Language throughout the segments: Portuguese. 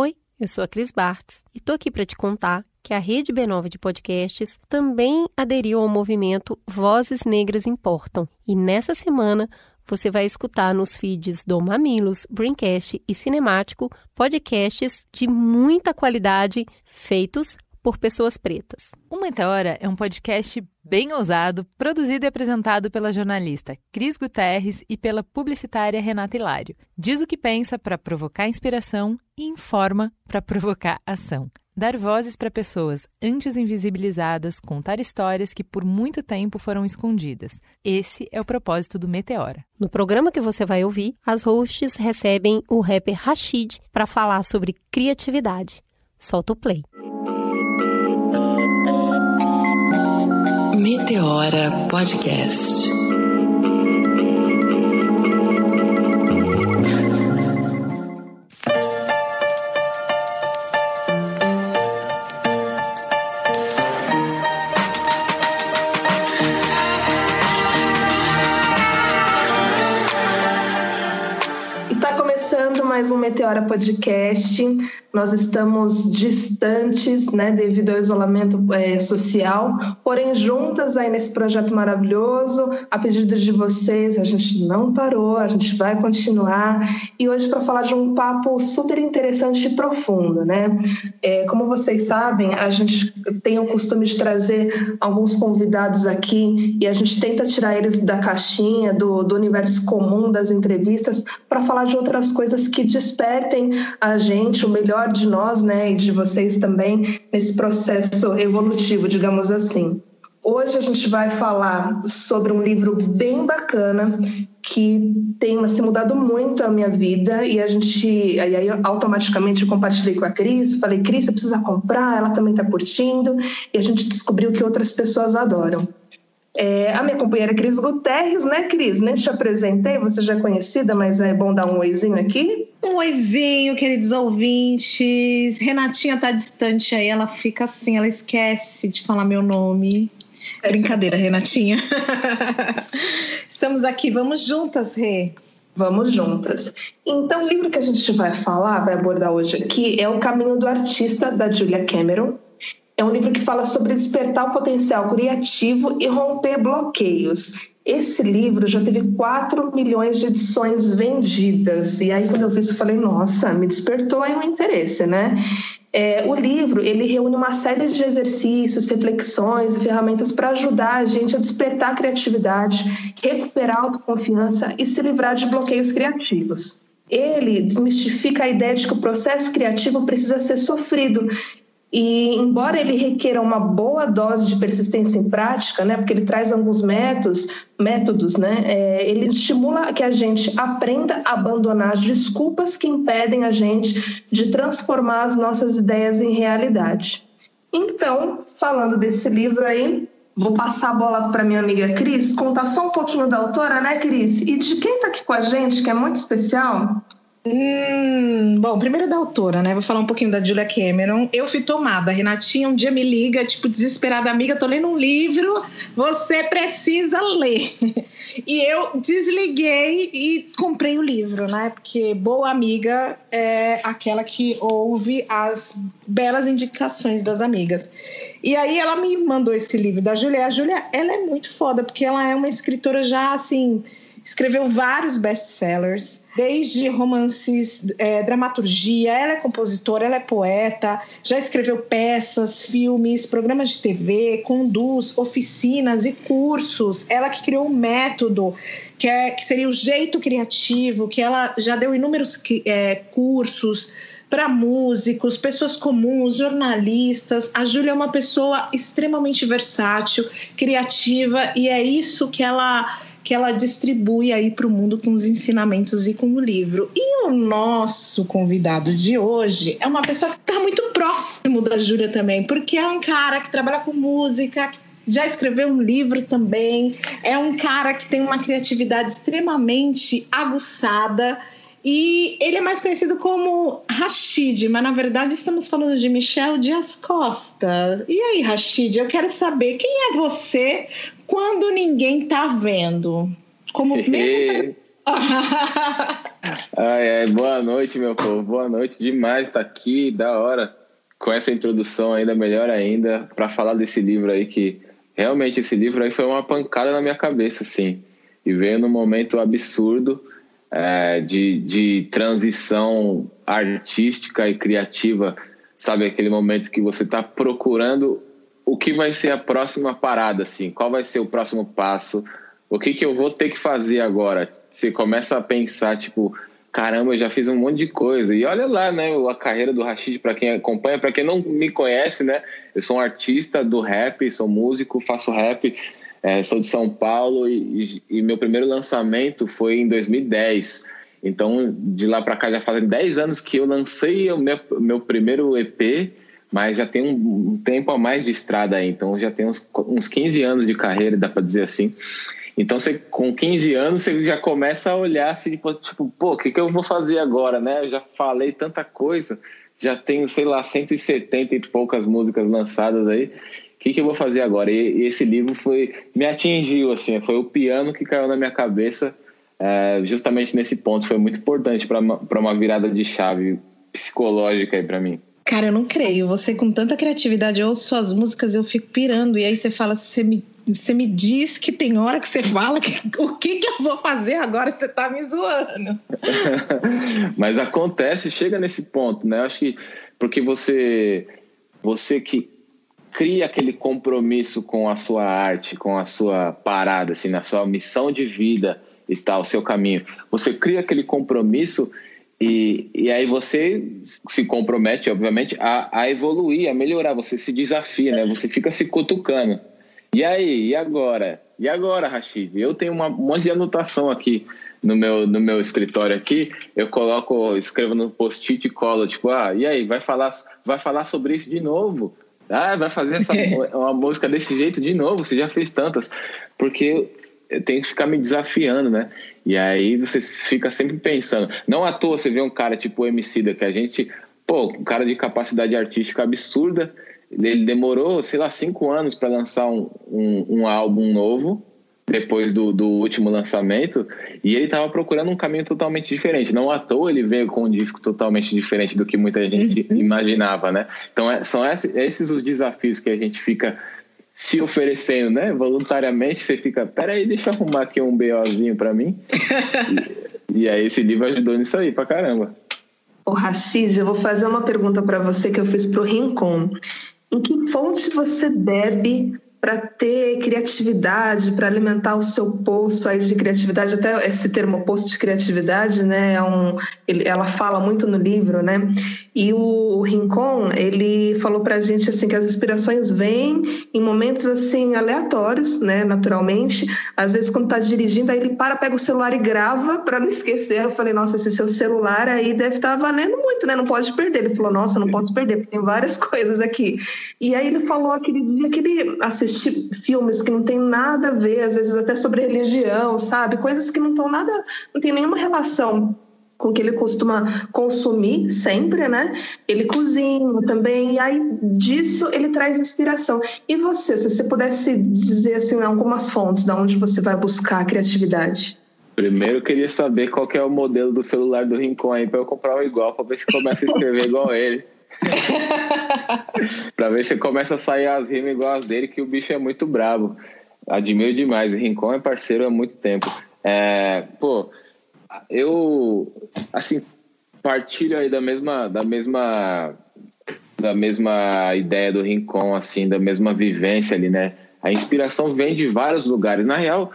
Oi, eu sou a Cris Bartz e tô aqui para te contar que a Rede B9 de podcasts também aderiu ao movimento Vozes Negras Importam. E nessa semana você vai escutar nos feeds do Mamilos, Braincast e Cinemático podcasts de muita qualidade feitos por pessoas pretas. O Meteora é um podcast bem ousado, produzido e apresentado pela jornalista Cris Guterres e pela publicitária Renata Hilário. Diz o que pensa para provocar inspiração e informa para provocar ação. Dar vozes para pessoas antes invisibilizadas, contar histórias que por muito tempo foram escondidas. Esse é o propósito do Meteora. No programa que você vai ouvir, as hosts recebem o rapper Rashid para falar sobre criatividade. Solta o play. Meteora Podcast. Mais um Meteora Podcast. Nós estamos distantes, né, devido ao isolamento é, social, porém juntas aí nesse projeto maravilhoso. A pedido de vocês, a gente não parou, a gente vai continuar. E hoje para falar de um papo super interessante e profundo, né? É, como vocês sabem, a gente tem o costume de trazer alguns convidados aqui e a gente tenta tirar eles da caixinha, do, do universo comum das entrevistas, para falar de outras coisas que despertem a gente, o melhor de nós, né, e de vocês também, nesse processo evolutivo, digamos assim. Hoje a gente vai falar sobre um livro bem bacana que tem assim, mudado muito a minha vida e a gente aí, aí automaticamente compartilhei com a Cris, falei Cris, você precisa comprar, ela também está curtindo e a gente descobriu que outras pessoas adoram. É, a minha companheira Cris Guterres, né, Cris? Nem te apresentei, você já é conhecida, mas é bom dar um oizinho aqui. Um oizinho, queridos ouvintes. Renatinha tá distante aí, ela fica assim, ela esquece de falar meu nome. É. Brincadeira, Renatinha. Estamos aqui, vamos juntas, Rê. Vamos juntas. Então, o livro que a gente vai falar, vai abordar hoje aqui, é O Caminho do Artista, da Julia Cameron. É um livro que fala sobre despertar o potencial criativo e romper bloqueios. Esse livro já teve 4 milhões de edições vendidas. E aí, quando eu vi isso, eu falei, nossa, me despertou aí um interesse, né? É, o livro ele reúne uma série de exercícios, reflexões e ferramentas para ajudar a gente a despertar a criatividade, recuperar a autoconfiança e se livrar de bloqueios criativos. Ele desmistifica a ideia de que o processo criativo precisa ser sofrido e embora ele requeira uma boa dose de persistência em prática, né, porque ele traz alguns métodos, métodos, né, é, ele estimula que a gente aprenda a abandonar as desculpas que impedem a gente de transformar as nossas ideias em realidade. Então, falando desse livro aí, vou passar a bola para minha amiga Cris, contar só um pouquinho da autora, né, Cris? E de quem está aqui com a gente, que é muito especial, Hum, bom, primeiro da autora, né? Vou falar um pouquinho da Julia Cameron. Eu fui tomada. A Renatinha um dia me liga, tipo, desesperada, amiga, tô lendo um livro, você precisa ler. E eu desliguei e comprei o livro, né? Porque boa amiga é aquela que ouve as belas indicações das amigas. E aí ela me mandou esse livro da Julia. A Julia, ela é muito foda, porque ela é uma escritora já, assim escreveu vários best-sellers, desde romances, é, dramaturgia, ela é compositora, ela é poeta, já escreveu peças, filmes, programas de TV, conduz oficinas e cursos. Ela que criou um método que, é, que seria o jeito criativo, que ela já deu inúmeros é, cursos para músicos, pessoas comuns, jornalistas. A Júlia é uma pessoa extremamente versátil, criativa e é isso que ela que ela distribui aí para o mundo com os ensinamentos e com o livro. E o nosso convidado de hoje é uma pessoa que está muito próximo da Júlia também, porque é um cara que trabalha com música, que já escreveu um livro também, é um cara que tem uma criatividade extremamente aguçada. E ele é mais conhecido como Rashid, mas na verdade estamos falando de Michel Dias Costa. E aí, Rashid, eu quero saber quem é você quando ninguém tá vendo. Como mesmo ai, ai, boa noite, meu povo. Boa noite demais estar tá aqui, da hora. Com essa introdução ainda melhor ainda, para falar desse livro aí que realmente esse livro aí foi uma pancada na minha cabeça, assim. E veio num momento absurdo é, de, de transição artística e criativa. Sabe aquele momento que você está procurando o que vai ser a próxima parada, assim? Qual vai ser o próximo passo? O que, que eu vou ter que fazer agora? Você começa a pensar, tipo, caramba, eu já fiz um monte de coisa. E olha lá, né, a carreira do Rashid, para quem acompanha, para quem não me conhece, né, eu sou um artista do rap, sou músico, faço rap, é, sou de São Paulo e, e, meu primeiro lançamento foi em 2010. Então, de lá para cá já fazem 10 anos que eu lancei o meu, meu primeiro EP mas já tem um, tempo a mais de estrada aí, então já tem uns, uns 15 anos de carreira, dá para dizer assim. Então, você, com 15 anos, você já começa a olhar assim, tipo, tipo pô, o que, que eu vou fazer agora, né? Eu já falei tanta coisa, já tenho, sei lá, 170 e poucas músicas lançadas aí. O que, que eu vou fazer agora? E, e esse livro foi me atingiu, assim, foi o piano que caiu na minha cabeça é, justamente nesse ponto. Foi muito importante para uma, uma virada de chave psicológica aí para mim. Cara, eu não creio. Você com tanta criatividade, eu ouço suas músicas, eu fico pirando. E aí você fala, você me, você me diz que tem hora que você fala que, o que, que eu vou fazer agora? Você tá me zoando. Mas acontece, chega nesse ponto, né? Eu acho que porque você, você que cria aquele compromisso com a sua arte, com a sua parada, assim, na sua missão de vida e tal, seu caminho. Você cria aquele compromisso e, e aí você se compromete, obviamente, a, a evoluir, a melhorar. Você se desafia, né? Você fica se cutucando. E aí, e agora? E agora, Rashid? Eu tenho uma, um monte de anotação aqui no meu, no meu escritório aqui. Eu coloco, escrevo no post-it e colo, tipo, ah, e aí, vai falar, vai falar sobre isso de novo? Ah, vai fazer essa, uma música desse jeito de novo? Você já fez tantas. Porque eu tenho que ficar me desafiando, né? E aí você fica sempre pensando. Não à toa você vê um cara tipo o Emicida, que a gente, pô, um cara de capacidade artística absurda, ele demorou, sei lá, cinco anos para lançar um, um, um, álbum novo, depois do, do último lançamento, e ele estava procurando um caminho totalmente diferente. Não à toa ele veio com um disco totalmente diferente do que muita gente uhum. imaginava, né? Então é, são esses, esses os desafios que a gente fica se oferecendo, né? Voluntariamente, você fica, peraí, deixa eu arrumar aqui um BOzinho para mim. e, e, aí esse livro ajudou nisso aí pra caramba. Ô, Rashid, eu vou fazer uma pergunta para você que eu fiz pro Rincon. Em que fonte você bebe para ter criatividade, para alimentar o seu poço aí de criatividade, até esse termo poço de criatividade, né, é um, ele, ela fala muito no livro, né, e o, o Rincon, ele falou para a gente, assim, que as inspirações vêm em momentos, assim, aleatórios, né, naturalmente, às vezes quando está dirigindo, aí ele para, pega o celular e grava para não esquecer, eu falei, nossa, esse seu celular aí deve estar tá valendo muito, né, não pode perder, ele falou, nossa, não posso perder, porque tem várias coisas aqui, e aí ele falou aquele dia que ele assistir filmes que não tem nada a ver, às vezes até sobre religião, sabe? Coisas que não estão nada, não tem nenhuma relação com o que ele costuma consumir sempre, né? Ele cozinha também, e aí disso ele traz inspiração. E você, se você pudesse dizer assim algumas fontes da onde você vai buscar a criatividade? Primeiro eu queria saber qual é o modelo do celular do Rincon aí para eu comprar um igual, para ver se começa a escrever igual ele. pra ver se começa a sair as rimas igual as dele, que o bicho é muito brabo. Admiro demais. Rincon é parceiro há muito tempo. É, pô, eu assim partilho aí da mesma da mesma da mesma ideia do Rincon, assim, da mesma vivência ali, né? A inspiração vem de vários lugares. Na real,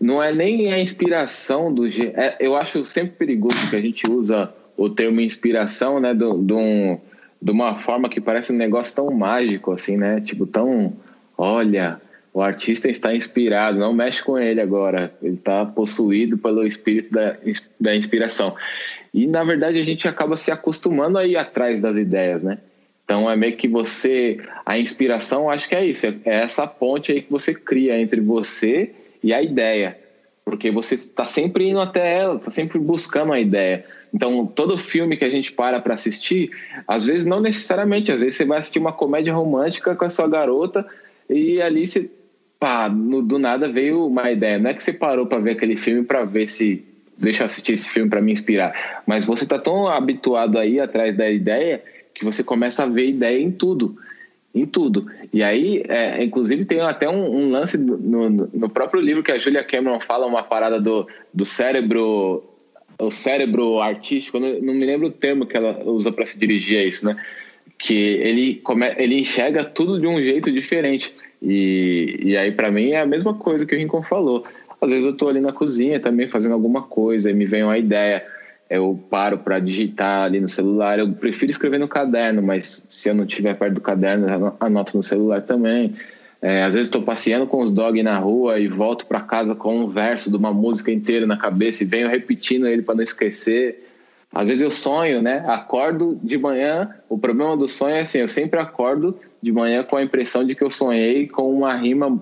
não é nem a inspiração do. É, eu acho sempre perigoso que a gente usa o termo inspiração, né? De um de uma forma que parece um negócio tão mágico, assim, né? Tipo, tão. Olha, o artista está inspirado, não mexe com ele agora. Ele está possuído pelo espírito da, da inspiração. E, na verdade, a gente acaba se acostumando a ir atrás das ideias, né? Então, é meio que você. A inspiração, acho que é isso. É essa ponte aí que você cria entre você e a ideia. Porque você está sempre indo até ela, está sempre buscando a ideia. Então, todo filme que a gente para para assistir, às vezes não necessariamente, às vezes você vai assistir uma comédia romântica com a sua garota e ali você, pá, no, do nada veio uma ideia. Não é que você parou para ver aquele filme para ver se deixa eu assistir esse filme para me inspirar. Mas você tá tão habituado aí atrás da ideia que você começa a ver ideia em tudo. Em tudo. E aí, é, inclusive, tem até um, um lance no, no, próprio livro que a Julia Cameron fala uma parada do, do cérebro o cérebro artístico, não, não me lembro o termo que ela usa para se dirigir a isso, né? Que ele, come, ele enxerga tudo de um jeito diferente. E, e aí, para mim, é a mesma coisa que o Rincon falou. Às vezes eu estou ali na cozinha também fazendo alguma coisa e me vem uma ideia. Eu paro para digitar ali no celular. Eu prefiro escrever no caderno, mas se eu não estiver perto do caderno, anoto no celular também. É, às vezes estou passeando com os dogs na rua e volto para casa com um verso de uma música inteira na cabeça e venho repetindo ele para não esquecer. Às vezes eu sonho, né? Acordo de manhã. O problema do sonho é assim: eu sempre acordo de manhã com a impressão de que eu sonhei com uma rima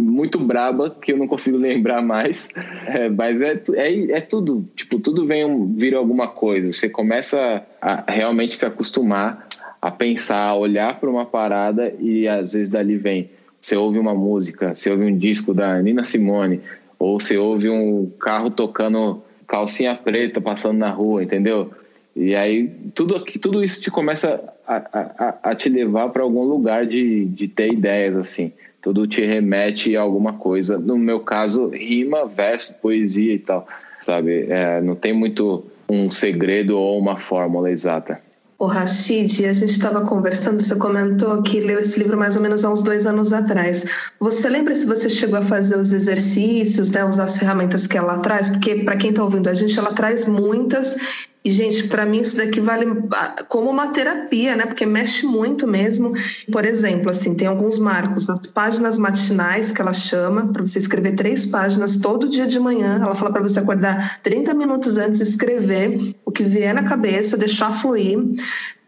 muito braba que eu não consigo lembrar mais. É, mas é, é, é, tudo, tipo, tudo vem vira alguma coisa. Você começa a realmente se acostumar a pensar, a olhar para uma parada e às vezes dali vem você ouve uma música, você ouve um disco da Nina Simone, ou você ouve um carro tocando calcinha preta passando na rua, entendeu? E aí tudo, tudo isso te começa a, a, a te levar para algum lugar de, de ter ideias, assim. Tudo te remete a alguma coisa. No meu caso, rima, verso, poesia e tal, sabe? É, não tem muito um segredo ou uma fórmula exata. O Rashid, a gente estava conversando, você comentou que leu esse livro mais ou menos há uns dois anos atrás. Você lembra se você chegou a fazer os exercícios, né, usar as ferramentas que ela traz? Porque, para quem está ouvindo a gente, ela traz muitas e, gente, para mim isso daqui vale ah, como uma terapia, né? Porque mexe muito mesmo. Por exemplo, assim, tem alguns marcos nas páginas matinais que ela chama para você escrever três páginas todo dia de manhã. Ela fala para você acordar 30 minutos antes, escrever o que vier na cabeça, deixar fluir.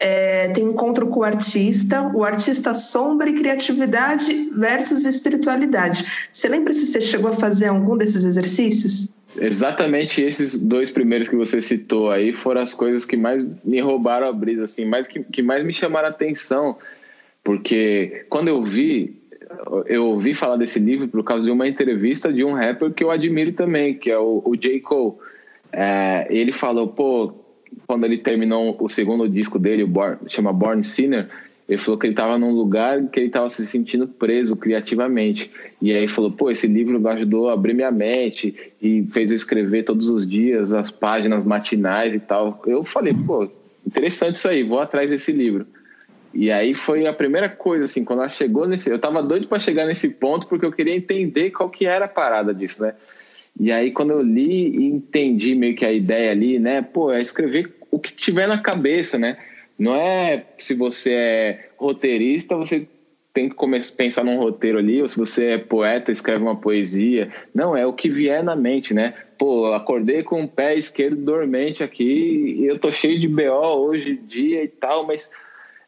É, tem encontro com o artista, o artista sombra e criatividade versus espiritualidade. Você lembra se você chegou a fazer algum desses exercícios? Exatamente esses dois primeiros que você citou aí foram as coisas que mais me roubaram a brisa, assim, mais que, que mais me chamaram a atenção, porque quando eu vi, eu ouvi falar desse livro por causa de uma entrevista de um rapper que eu admiro também, que é o, o J. Cole. É, ele falou, pô, quando ele terminou o segundo disco dele, o Born, chama Born Sinner, ele falou que ele estava num lugar que ele estava se sentindo preso criativamente. E aí falou: pô, esse livro ajudou a abrir minha mente e fez eu escrever todos os dias as páginas matinais e tal. Eu falei: pô, interessante isso aí, vou atrás desse livro. E aí foi a primeira coisa, assim, quando ela chegou nesse. Eu tava doido para chegar nesse ponto porque eu queria entender qual que era a parada disso, né? E aí quando eu li e entendi meio que a ideia ali, né? Pô, é escrever o que tiver na cabeça, né? Não é se você é roteirista, você tem que começar, pensar num roteiro ali, ou se você é poeta, escreve uma poesia. Não, é o que vier na mente, né? Pô, acordei com o pé esquerdo dormente aqui e eu tô cheio de BO hoje dia e tal, mas.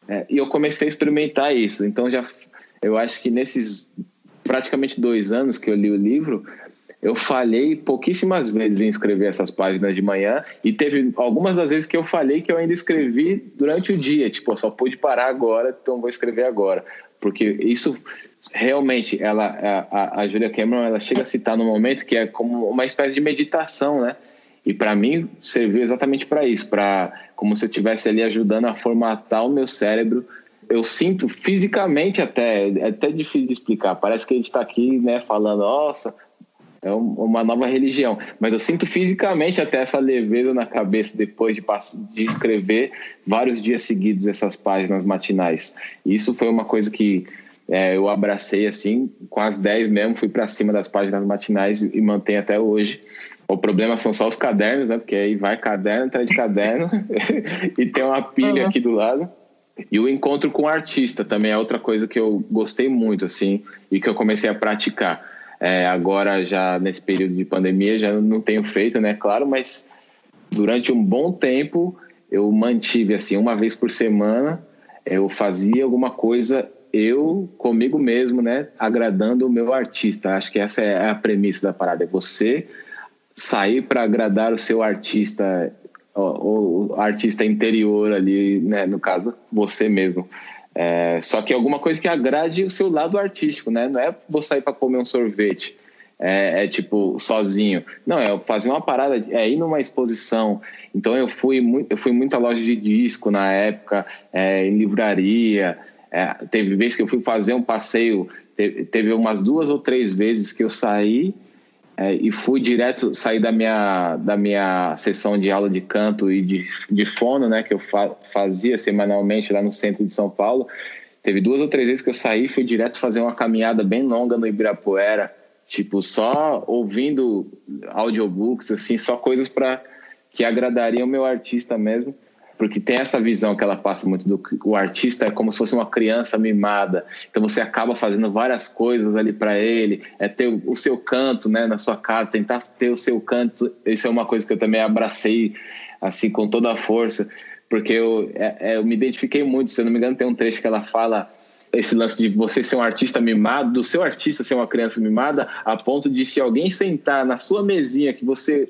É, e eu comecei a experimentar isso. Então, já eu acho que nesses praticamente dois anos que eu li o livro, eu falhei pouquíssimas vezes em escrever essas páginas de manhã e teve algumas das vezes que eu falei que eu ainda escrevi durante o dia, tipo, só pude parar agora, então vou escrever agora, porque isso realmente ela a, a Julia Cameron ela chega a citar no momento que é como uma espécie de meditação, né? E para mim serviu exatamente para isso, para como se eu estivesse ali ajudando a formatar o meu cérebro eu sinto fisicamente até, é até difícil de explicar. Parece que a gente está aqui, né, falando, nossa, é uma nova religião. Mas eu sinto fisicamente até essa leveza na cabeça depois de, de escrever vários dias seguidos essas páginas matinais. E isso foi uma coisa que é, eu abracei assim, com as 10 mesmo, fui para cima das páginas matinais e, e mantenho até hoje. O problema são só os cadernos, né? Porque aí vai caderno, atrás de caderno e tem uma pilha uhum. aqui do lado. E o encontro com o artista também é outra coisa que eu gostei muito, assim, e que eu comecei a praticar é, agora, já nesse período de pandemia, já não tenho feito, né? Claro, mas durante um bom tempo eu mantive assim, uma vez por semana, eu fazia alguma coisa eu comigo mesmo, né, agradando o meu artista. Acho que essa é a premissa da parada, é você sair para agradar o seu artista, o, artista interior ali, né, no caso, você mesmo. É, só que alguma coisa que agrade o seu lado artístico, né? Não é vou sair para comer um sorvete. é, é, tipo sozinho. Não, é fazer uma parada, é ir numa exposição. Então eu fui muito, eu fui muito à loja de disco na época, é, em livraria. É, teve vezes que eu fui fazer um passeio, teve, teve umas duas ou três vezes que eu saí é, e fui direto sair da minha da minha sessão de aula de canto e de, de fono, né, que eu fa fazia semanalmente lá no centro de São Paulo. Teve duas ou três vezes que eu saí, fui direto fazer uma caminhada bem longa no Ibirapuera tipo só ouvindo audiobooks assim só coisas para que agradariam o meu artista mesmo porque tem essa visão que ela passa muito do o artista é como se fosse uma criança mimada. Então você acaba fazendo várias coisas ali para ele é ter o seu canto né na sua casa tentar ter o seu canto. Isso é uma coisa que eu também abracei assim com toda a força porque eu, é, é, eu me identifiquei muito. Se eu não me engano tem um trecho que ela fala esse lance de você ser um artista mimado, do seu artista ser uma criança mimada, a ponto de se alguém sentar na sua mesinha que você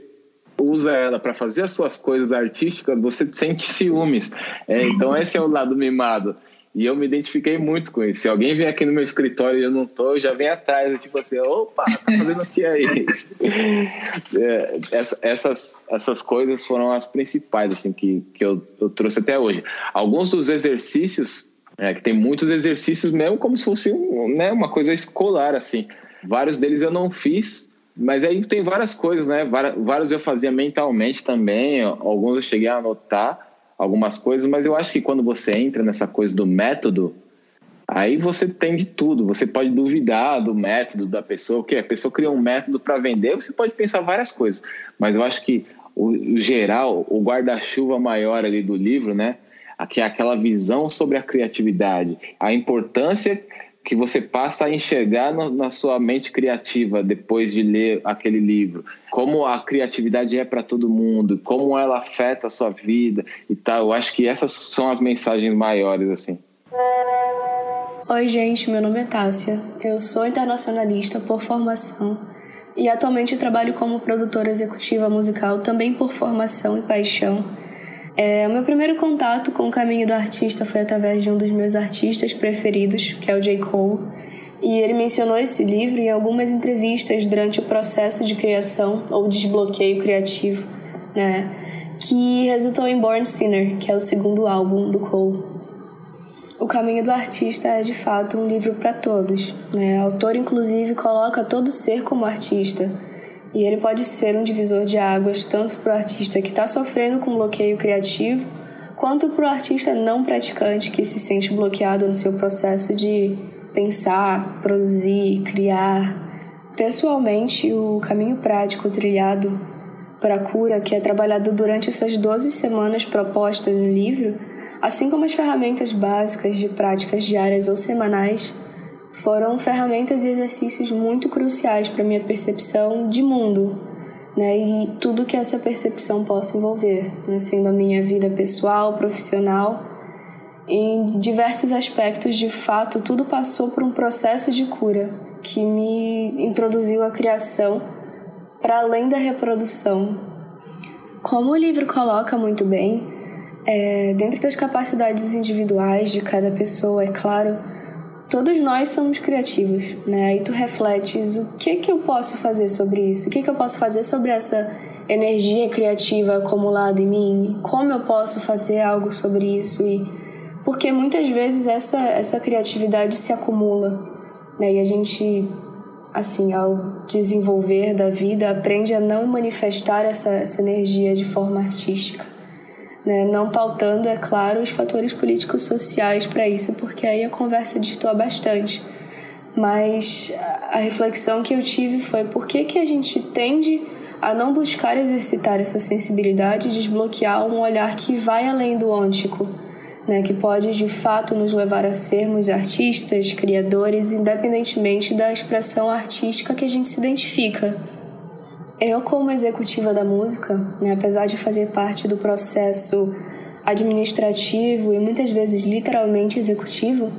usa ela para fazer as suas coisas artísticas, você sente ciúmes. É, então esse é o lado mimado. E eu me identifiquei muito com isso. Se alguém vem aqui no meu escritório e eu não tô, eu já vem atrás, tipo assim, opa, tá fazendo o que aí? é, essa, essas, essas coisas foram as principais, assim, que, que eu, eu trouxe até hoje. Alguns dos exercícios é, que tem muitos exercícios mesmo como se fosse um, né, uma coisa escolar, assim. Vários deles eu não fiz, mas aí tem várias coisas, né? Vários eu fazia mentalmente também, alguns eu cheguei a anotar algumas coisas, mas eu acho que quando você entra nessa coisa do método, aí você tem de tudo. Você pode duvidar do método da pessoa, porque a pessoa criou um método para vender, você pode pensar várias coisas, mas eu acho que o, geral, o guarda-chuva maior ali do livro, né? que é aquela visão sobre a criatividade, a importância que você passa a enxergar no, na sua mente criativa depois de ler aquele livro, como a criatividade é para todo mundo, como ela afeta a sua vida e tal. Eu acho que essas são as mensagens maiores assim. Oi, gente, meu nome é Tássia. Eu sou internacionalista por formação e atualmente trabalho como produtora executiva musical também por formação e paixão. É, o meu primeiro contato com o caminho do artista foi através de um dos meus artistas preferidos, que é o J. Cole, e ele mencionou esse livro em algumas entrevistas durante o processo de criação ou desbloqueio criativo, né, que resultou em Born Sinner, que é o segundo álbum do Cole. O Caminho do Artista é de fato um livro para todos. Né? O autor, inclusive, coloca todo ser como artista e ele pode ser um divisor de águas tanto para o artista que está sofrendo com bloqueio criativo, quanto para o artista não praticante que se sente bloqueado no seu processo de pensar, produzir, criar. Pessoalmente, o caminho prático trilhado para a cura, que é trabalhado durante essas 12 semanas propostas no livro, assim como as ferramentas básicas de práticas diárias ou semanais, foram ferramentas e exercícios muito cruciais para minha percepção de mundo, né? E tudo que essa percepção possa envolver, né? sendo a minha vida pessoal, profissional, em diversos aspectos, de fato, tudo passou por um processo de cura que me introduziu à criação para além da reprodução. Como o livro coloca muito bem, é, dentro das capacidades individuais de cada pessoa, é claro, todos nós somos criativos, né? Aí tu refletes o que que eu posso fazer sobre isso? O que que eu posso fazer sobre essa energia criativa acumulada em mim? Como eu posso fazer algo sobre isso? E porque muitas vezes essa essa criatividade se acumula, né? E a gente assim, ao desenvolver da vida, aprende a não manifestar essa, essa energia de forma artística né? não pautando, é claro, os fatores políticos sociais para isso, porque aí a conversa destoa bastante. Mas a reflexão que eu tive foi por que, que a gente tende a não buscar exercitar essa sensibilidade e desbloquear um olhar que vai além do ôntico, né? que pode de fato nos levar a sermos artistas, criadores, independentemente da expressão artística que a gente se identifica. Eu, como executiva da música, né, apesar de fazer parte do processo administrativo e muitas vezes literalmente executivo,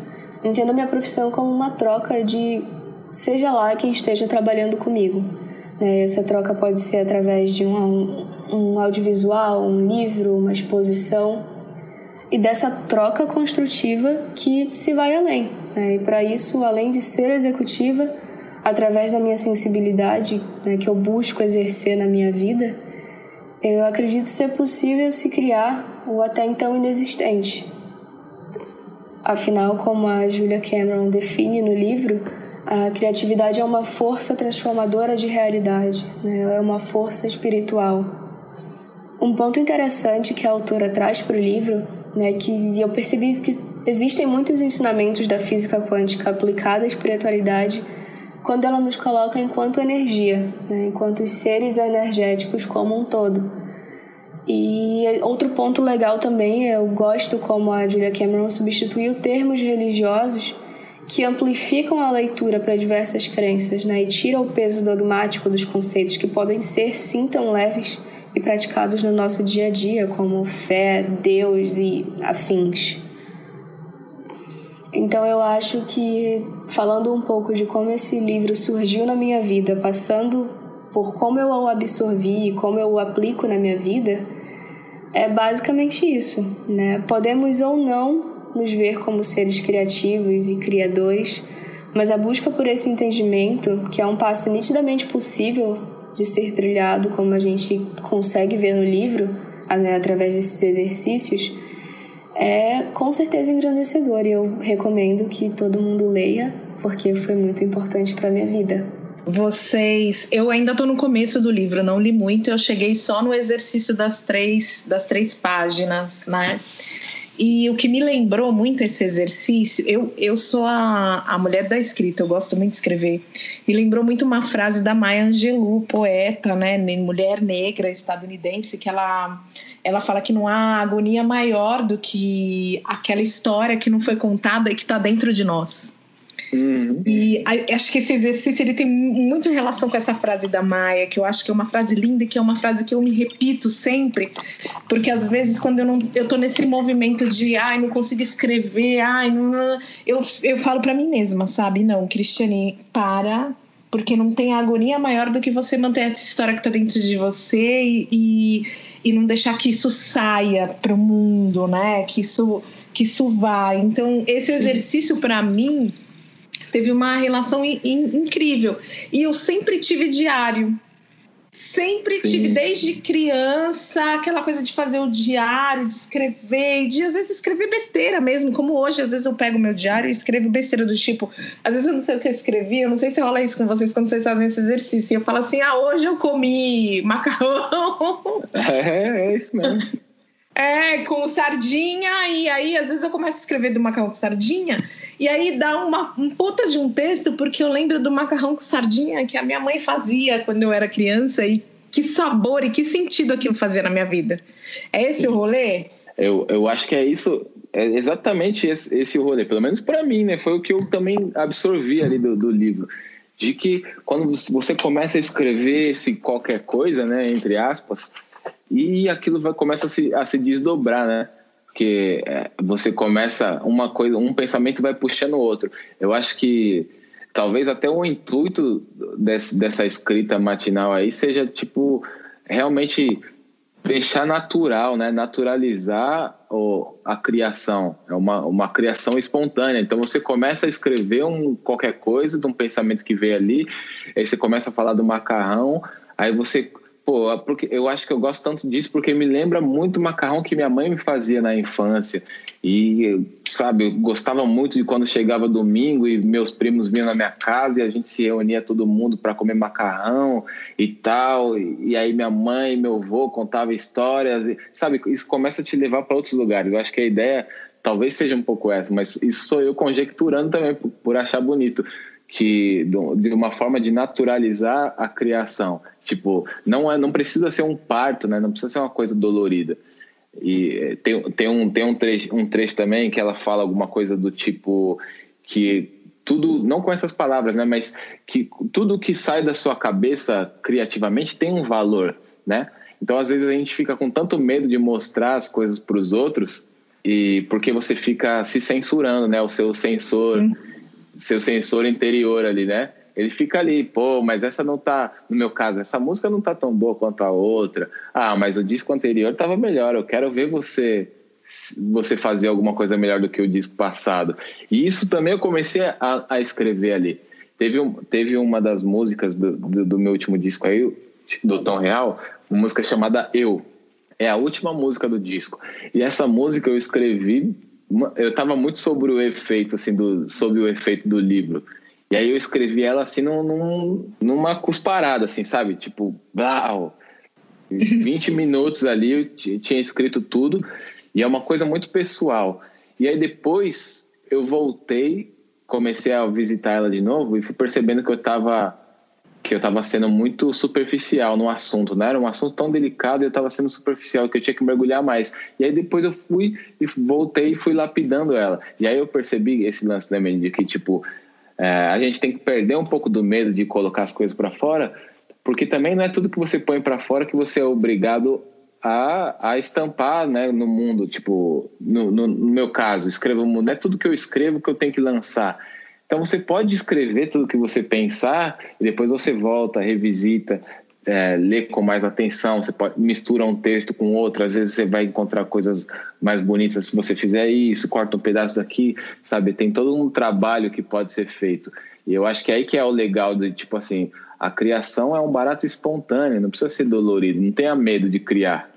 entendo minha profissão como uma troca de seja lá quem esteja trabalhando comigo. Né? Essa troca pode ser através de um, um audiovisual, um livro, uma exposição, e dessa troca construtiva que se vai além. Né? E para isso, além de ser executiva, através da minha sensibilidade, né, que eu busco exercer na minha vida, eu acredito ser possível se criar o até então inexistente. Afinal, como a Julia Cameron define no livro, a criatividade é uma força transformadora de realidade, né? ela é uma força espiritual. Um ponto interessante que a autora traz para o livro, né, que eu percebi que existem muitos ensinamentos da física quântica aplicada à espiritualidade quando ela nos coloca enquanto energia, né, enquanto seres energéticos como um todo. E outro ponto legal também, eu gosto como a Julia Cameron substituiu termos religiosos que amplificam a leitura para diversas crenças né, e tira o peso dogmático dos conceitos que podem ser sim tão leves e praticados no nosso dia a dia, como fé, Deus e afins. Então eu acho que falando um pouco de como esse livro surgiu na minha vida, passando por como eu o absorvi e como eu o aplico na minha vida, é basicamente isso, né? Podemos ou não nos ver como seres criativos e criadores, mas a busca por esse entendimento, que é um passo nitidamente possível de ser trilhado, como a gente consegue ver no livro, né, através desses exercícios, é com certeza engrandecedor e eu recomendo que todo mundo leia, porque foi muito importante para minha vida. Vocês, eu ainda estou no começo do livro, não li muito, eu cheguei só no exercício das três, das três páginas, né? E o que me lembrou muito esse exercício, eu, eu sou a, a mulher da escrita, eu gosto muito de escrever. Me lembrou muito uma frase da Maya Angelou, poeta, né, mulher negra estadunidense, que ela, ela fala que não há agonia maior do que aquela história que não foi contada e que está dentro de nós. Uhum. E acho que esse exercício ele tem muito relação com essa frase da Maia, que eu acho que é uma frase linda e que é uma frase que eu me repito sempre, porque às vezes quando eu não eu tô nesse movimento de ai, não consigo escrever, ai, não, eu, eu falo para mim mesma, sabe? Não, Cristiane, para, porque não tem agonia maior do que você manter essa história que tá dentro de você e, e, e não deixar que isso saia para o mundo, né? Que isso que isso vá. Então, esse exercício para mim teve uma relação in, in, incrível. E eu sempre tive diário. Sempre Sim. tive, desde criança, aquela coisa de fazer o diário, de escrever, de às vezes escrever besteira mesmo, como hoje, às vezes eu pego meu diário e escrevo besteira do tipo, às vezes eu não sei o que eu escrevi, eu não sei se rola isso com vocês quando vocês fazem esse exercício. E eu falo assim, ah, hoje eu comi macarrão. É, é isso mesmo. É, com sardinha, e aí às vezes eu começo a escrever do macarrão com sardinha, e aí dá uma um puta de um texto, porque eu lembro do macarrão com sardinha que a minha mãe fazia quando eu era criança, e que sabor e que sentido aquilo fazia na minha vida. É esse Sim. o rolê? Eu, eu acho que é isso, é exatamente esse, esse o rolê, pelo menos para mim, né? Foi o que eu também absorvi ali do, do livro. De que quando você começa a escrever esse qualquer coisa, né, entre aspas, e aquilo vai, começa a se, a se desdobrar, né? Porque é, você começa uma coisa, um pensamento vai puxando o outro. Eu acho que talvez até o intuito desse, dessa escrita matinal aí seja tipo realmente deixar natural, né? Naturalizar o, a criação, é uma, uma criação espontânea. Então você começa a escrever um qualquer coisa de um pensamento que veio ali, aí você começa a falar do macarrão, aí você Pô, porque eu acho que eu gosto tanto disso porque me lembra muito o macarrão que minha mãe me fazia na infância. E, sabe, eu gostava muito de quando chegava domingo e meus primos vinham na minha casa e a gente se reunia todo mundo para comer macarrão e tal. E, aí minha mãe meu avô contavam histórias. E, sabe, isso começa a te levar para outros lugares. Eu acho que a ideia talvez seja um pouco essa, mas isso sou eu conjecturando também por, por achar bonito que de uma forma de naturalizar a criação. Tipo, não é, não precisa ser um parto, né? Não precisa ser uma coisa dolorida. E tem, tem, um, tem um, trecho, um trecho também que ela fala alguma coisa do tipo que tudo, não com essas palavras, né? Mas que tudo que sai da sua cabeça criativamente tem um valor, né? Então, às vezes, a gente fica com tanto medo de mostrar as coisas para os outros e porque você fica se censurando, né? O seu sensor... Hum seu sensor interior ali, né? Ele fica ali, pô, mas essa não tá, no meu caso, essa música não tá tão boa quanto a outra. Ah, mas o disco anterior tava melhor. Eu quero ver você você fazer alguma coisa melhor do que o disco passado. E isso também eu comecei a, a escrever ali. teve, um, teve uma das músicas do, do, do, meu último disco aí, do Tom Real, uma música chamada Eu. É a última música do disco. E essa música eu escrevi, eu estava muito sobre o efeito, assim, do, sobre o efeito do livro. E aí eu escrevi ela assim num, num, numa cusparada, assim, sabe? Tipo, blau. 20 minutos ali eu tinha escrito tudo. E é uma coisa muito pessoal. E aí depois eu voltei, comecei a visitar ela de novo e fui percebendo que eu estava que eu estava sendo muito superficial no assunto, né? Era um assunto tão delicado e eu estava sendo superficial que eu tinha que mergulhar mais. E aí depois eu fui e voltei e fui lapidando ela. E aí eu percebi esse lance também de que tipo é, a gente tem que perder um pouco do medo de colocar as coisas para fora, porque também não é tudo que você põe para fora que você é obrigado a, a estampar né, no mundo. Tipo, no, no, no meu caso, escrevo mundo, não é tudo que eu escrevo que eu tenho que lançar. Então você pode escrever tudo que você pensar e depois você volta, revisita, é, lê com mais atenção, você pode, mistura um texto com outro, às vezes você vai encontrar coisas mais bonitas se você fizer isso, corta um pedaço daqui, sabe? Tem todo um trabalho que pode ser feito. E eu acho que é aí que é o legal de, tipo assim, a criação é um barato espontâneo, não precisa ser dolorido, não tenha medo de criar.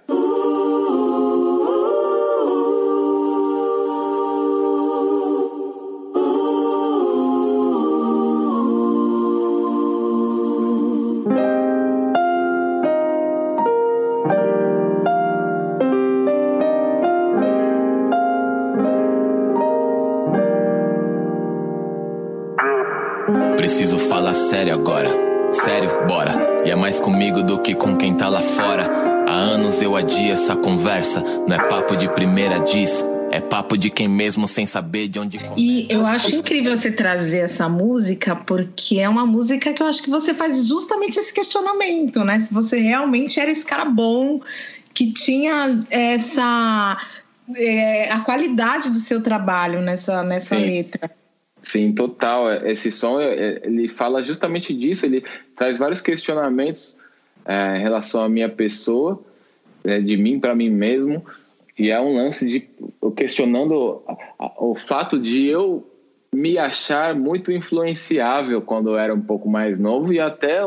Conversa. Não é papo de primeira diz. É papo de quem mesmo sem saber de onde começa. E eu acho incrível você trazer essa música, porque é uma música que eu acho que você faz justamente esse questionamento, né? Se você realmente era esse cara bom, que tinha essa. É, a qualidade do seu trabalho nessa, nessa letra. Sim, total. Esse som ele fala justamente disso. Ele traz vários questionamentos é, em relação à minha pessoa, é, de mim para mim mesmo, e é um lance de questionando o fato de eu me achar muito influenciável quando eu era um pouco mais novo e até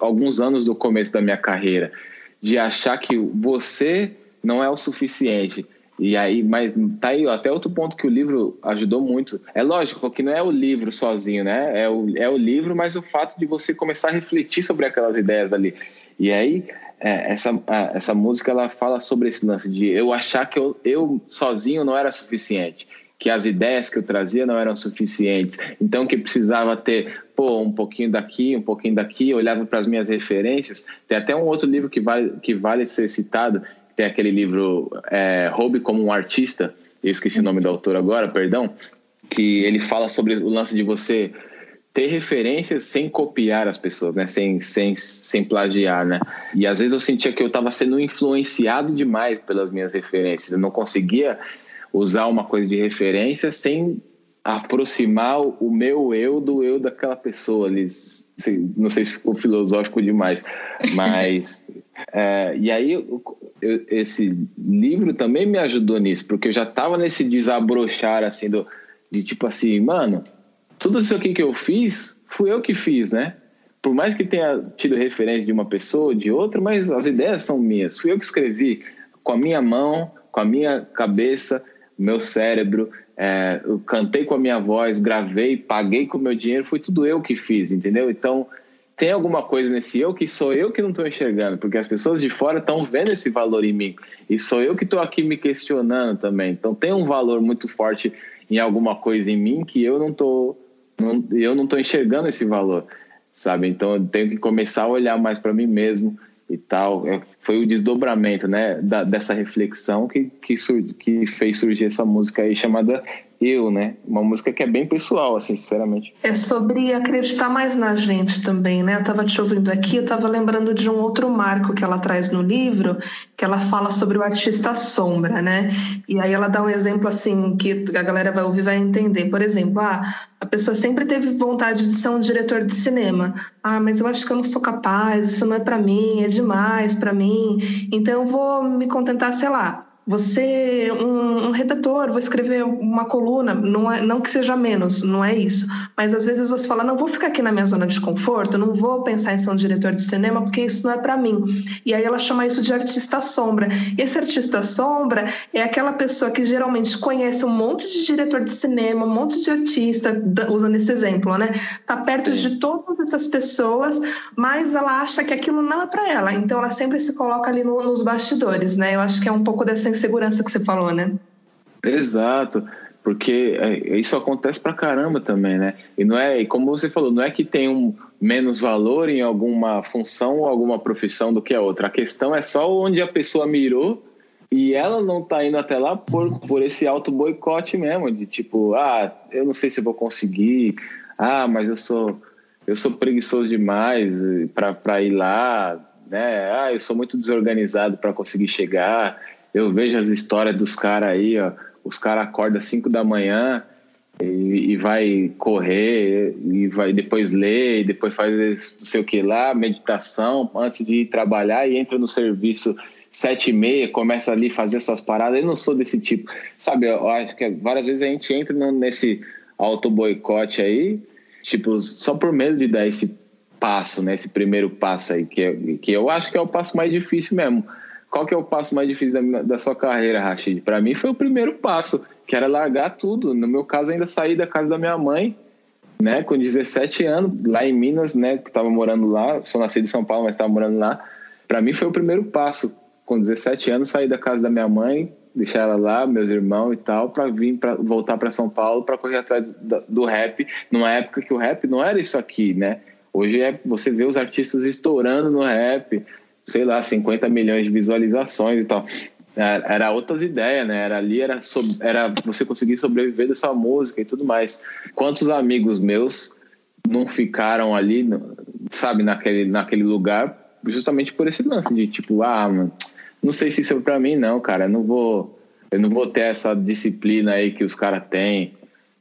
alguns anos do começo da minha carreira, de achar que você não é o suficiente e aí, mas tá aí até outro ponto que o livro ajudou muito. É lógico que não é o livro sozinho, né? É o, é o livro, mas o fato de você começar a refletir sobre aquelas ideias ali. E aí, é, essa, essa música ela fala sobre esse lance de eu achar que eu, eu sozinho não era suficiente, que as ideias que eu trazia não eram suficientes, então que precisava ter pô, um pouquinho daqui, um pouquinho daqui, olhava para as minhas referências. Tem até um outro livro que vale, que vale ser citado, tem aquele livro é, como um Artista, eu esqueci o nome do autor agora, perdão, que ele fala sobre o lance de você ter referências sem copiar as pessoas, né? Sem, sem, sem plagiar, né? E às vezes eu sentia que eu estava sendo influenciado demais pelas minhas referências. Eu não conseguia usar uma coisa de referência sem aproximar o meu eu do eu daquela pessoa. ali não sei se ficou filosófico demais, mas é, e aí eu, eu, esse livro também me ajudou nisso, porque eu já estava nesse desabrochar assim do de tipo assim, mano, tudo isso aqui que eu fiz, fui eu que fiz, né? Por mais que tenha tido referência de uma pessoa, de outra, mas as ideias são minhas. Fui eu que escrevi com a minha mão, com a minha cabeça, meu cérebro, é, eu cantei com a minha voz, gravei, paguei com o meu dinheiro, foi tudo eu que fiz, entendeu? Então, tem alguma coisa nesse eu que sou eu que não estou enxergando, porque as pessoas de fora estão vendo esse valor em mim e sou eu que estou aqui me questionando também. Então tem um valor muito forte em alguma coisa em mim que eu não tô, não, eu não estou enxergando esse valor, sabe? Então eu tenho que começar a olhar mais para mim mesmo e tal. É, foi o desdobramento, né, da, dessa reflexão que que, sur, que fez surgir essa música aí chamada eu, né? Uma música que é bem pessoal, assim, sinceramente. É sobre acreditar mais na gente também, né? Eu tava te ouvindo aqui, eu tava lembrando de um outro marco que ela traz no livro, que ela fala sobre o artista sombra, né? E aí ela dá um exemplo assim que a galera vai ouvir vai entender. Por exemplo, ah, a pessoa sempre teve vontade de ser um diretor de cinema. Ah, mas eu acho que eu não sou capaz, isso não é para mim, é demais para mim. Então eu vou me contentar, sei lá, você um, um, redator, vou escrever uma coluna, não, é, não que seja menos, não é isso. Mas às vezes você fala, não vou ficar aqui na minha zona de conforto, não vou pensar em ser um diretor de cinema porque isso não é para mim. E aí ela chama isso de artista sombra. E esse artista sombra é aquela pessoa que geralmente conhece um monte de diretor de cinema, um monte de artista, usando esse exemplo, né? Tá perto Sim. de todas essas pessoas, mas ela acha que aquilo não é para ela. Então ela sempre se coloca ali no, nos bastidores, né? Eu acho que é um pouco dessa insegurança que você falou, né? Exato, porque é, isso acontece pra caramba também, né? E não é, como você falou, não é que tem um menos valor em alguma função ou alguma profissão do que a outra. A questão é só onde a pessoa mirou e ela não tá indo até lá por, por esse auto boicote mesmo, de tipo, ah, eu não sei se vou conseguir, ah, mas eu sou eu sou preguiçoso demais para ir lá, né? Ah, eu sou muito desorganizado para conseguir chegar eu vejo as histórias dos caras aí, ó, os caras acordam às 5 da manhã e, e, vai correr, e vai depois ler, e depois faz não sei o que lá, meditação, antes de ir trabalhar e entra no serviço sete e meia, começa ali fazer suas paradas. Eu não sou desse tipo, sabe? Eu acho que várias vezes a gente entra nesse auto boicote aí, tipo, só por medo de dar esse passo, né? Esse primeiro passo aí, que, é, que eu acho que é o passo mais difícil mesmo. Qual que é o passo mais difícil da, da sua carreira, Rashid? Para mim foi o primeiro passo, que era largar tudo. No meu caso, ainda saí da casa da minha mãe, né, com 17 anos, lá em Minas, né, que estava morando lá. Sou nascido em São Paulo, mas estava morando lá. Para mim foi o primeiro passo. Com 17 anos, saí da casa da minha mãe, deixar ela lá, meus irmãos e tal, para vir para voltar para São Paulo para correr atrás do, do, rap, numa época que o rap não era isso aqui, né? Hoje é você vê os artistas estourando no rap, sei lá, 50 milhões de visualizações e tal. É, era outras ideias, né? Era ali, era, era você conseguir sobreviver dessa música e tudo mais. Quantos amigos meus não ficaram ali, sabe, naquele, naquele lugar, justamente por esse lance de tipo, ah, mano, não sei se isso é pra mim, não, cara. Eu não vou, eu não vou ter essa disciplina aí que os caras têm,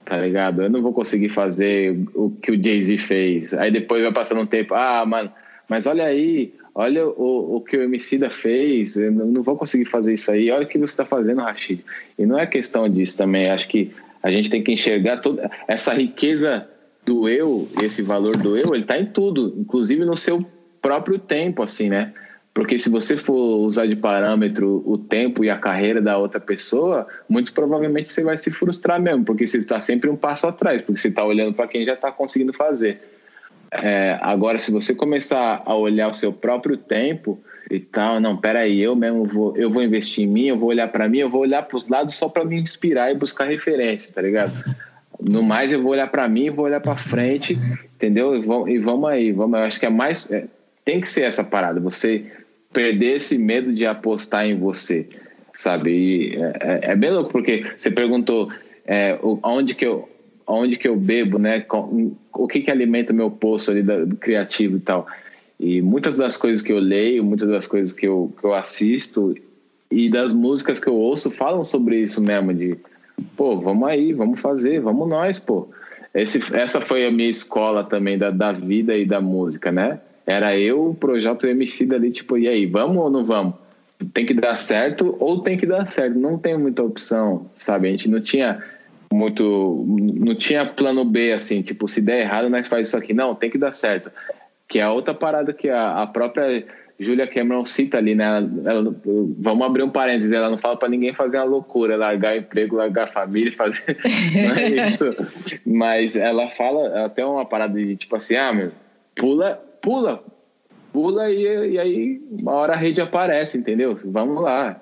tá ligado? Eu não vou conseguir fazer o que o Jay-Z fez. Aí depois vai passando um tempo, ah, mano, mas olha aí, olha o, o que o Emicida fez, eu não vou conseguir fazer isso aí, olha o que você está fazendo, Rashid. E não é questão disso também, acho que a gente tem que enxergar toda essa riqueza do eu, esse valor do eu, ele está em tudo, inclusive no seu próprio tempo, assim, né? Porque se você for usar de parâmetro o tempo e a carreira da outra pessoa, muito provavelmente você vai se frustrar mesmo, porque você está sempre um passo atrás, porque você está olhando para quem já está conseguindo fazer. É, agora, se você começar a olhar o seu próprio tempo e tal, não, peraí, eu mesmo vou, eu vou investir em mim, eu vou olhar para mim, eu vou olhar para os lados só para me inspirar e buscar referência, tá ligado? No mais, eu vou olhar para mim, vou olhar para frente, entendeu? E vamos, e vamos aí, vamos. Eu acho que é mais, é, tem que ser essa parada. Você perder esse medo de apostar em você, sabe? E é, é, é bem louco porque você perguntou é, onde que eu onde que eu bebo, né? O que que alimenta meu poço ali do criativo e tal. E muitas das coisas que eu leio, muitas das coisas que eu, que eu assisto e das músicas que eu ouço falam sobre isso mesmo, de pô, vamos aí, vamos fazer, vamos nós, pô. Esse, essa foi a minha escola também da, da vida e da música, né? Era eu, o Projeto MC dali, tipo, e aí, vamos ou não vamos? Tem que dar certo ou tem que dar certo, não tem muita opção, sabe? A gente não tinha muito. Não tinha plano B, assim, tipo, se der errado, nós faz isso aqui. Não, tem que dar certo. Que é a outra parada que a, a própria Julia Cameron cita ali, né? Ela, ela, vamos abrir um parênteses, ela não fala para ninguém fazer uma loucura, largar emprego, largar família, fazer. não é isso. Mas ela fala, ela tem uma parada de tipo assim, ah, meu, pula, pula, pula e, e aí uma hora a rede aparece, entendeu? Vamos lá.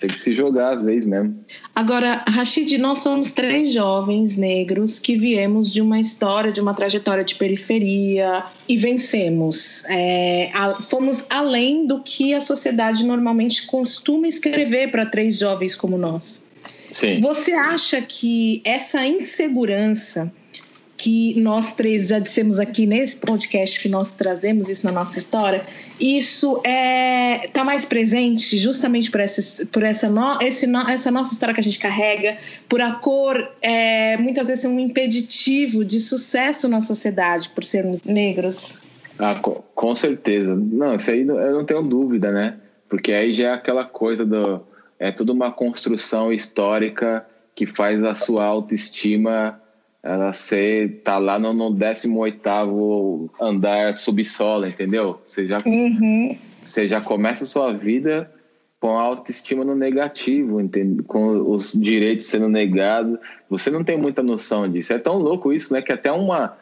Tem que se jogar às vezes mesmo. Agora, Rashid, nós somos três jovens negros que viemos de uma história, de uma trajetória de periferia e vencemos. É, a, fomos além do que a sociedade normalmente costuma escrever para três jovens como nós. Sim. Você acha que essa insegurança que nós três já dissemos aqui nesse podcast que nós trazemos isso na nossa história, isso é tá mais presente justamente por essa por essa no, esse, essa nossa história que a gente carrega, por a cor é, muitas vezes um impeditivo de sucesso na sociedade por sermos negros. Ah, com, certeza. Não, isso aí eu não tenho dúvida, né? Porque aí já é aquela coisa do é toda uma construção histórica que faz a sua autoestima ela ser tá lá no, no 18 andar subsolo, entendeu? Você já, uhum. você já começa a sua vida com a autoestima no negativo, entende? com os direitos sendo negados. Você não tem muita noção disso. É tão louco isso, né? Que até uma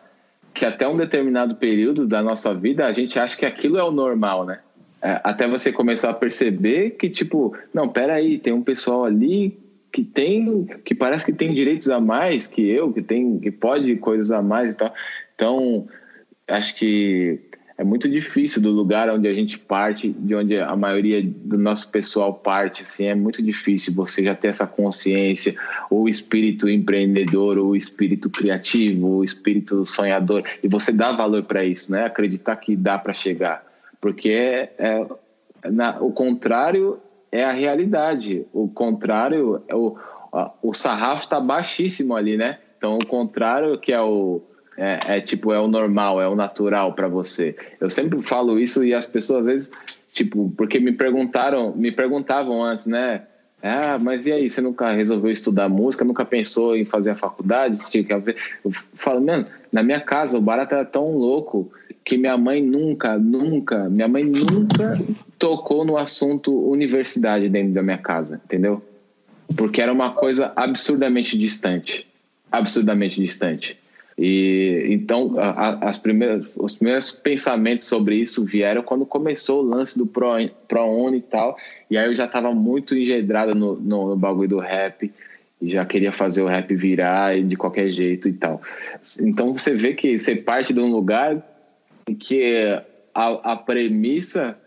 que até um determinado período da nossa vida a gente acha que aquilo é o normal, né? É, até você começar a perceber que tipo, não, peraí, tem um pessoal ali que tem, que parece que tem direitos a mais que eu, que tem, que pode coisas a mais e tal. Então, acho que é muito difícil do lugar onde a gente parte, de onde a maioria do nosso pessoal parte, assim, é muito difícil você já ter essa consciência, o espírito empreendedor, o espírito criativo, o espírito sonhador, e você dá valor para isso, né? Acreditar que dá para chegar, porque é, é na, o contrário é a realidade. O contrário, é o, o sarrafo está baixíssimo ali, né? Então, o contrário que é o é, é tipo é o normal, é o natural para você. Eu sempre falo isso e as pessoas às vezes tipo porque me perguntaram, me perguntavam antes, né? Ah, mas e aí, você nunca resolveu estudar música, nunca pensou em fazer a faculdade? Eu falo, mano, na minha casa o barato era tão louco que minha mãe nunca, nunca, minha mãe nunca tocou no assunto universidade dentro da minha casa, entendeu? Porque era uma coisa absurdamente distante, absurdamente distante. E então a, as primeiras, os primeiros pensamentos sobre isso vieram quando começou o lance do Pro, ProUni e tal. E aí eu já estava muito engedrado no, no, no bagulho do rap já queria fazer o rap virar de qualquer jeito e tal. Então você vê que você parte de um lugar que a, a premissa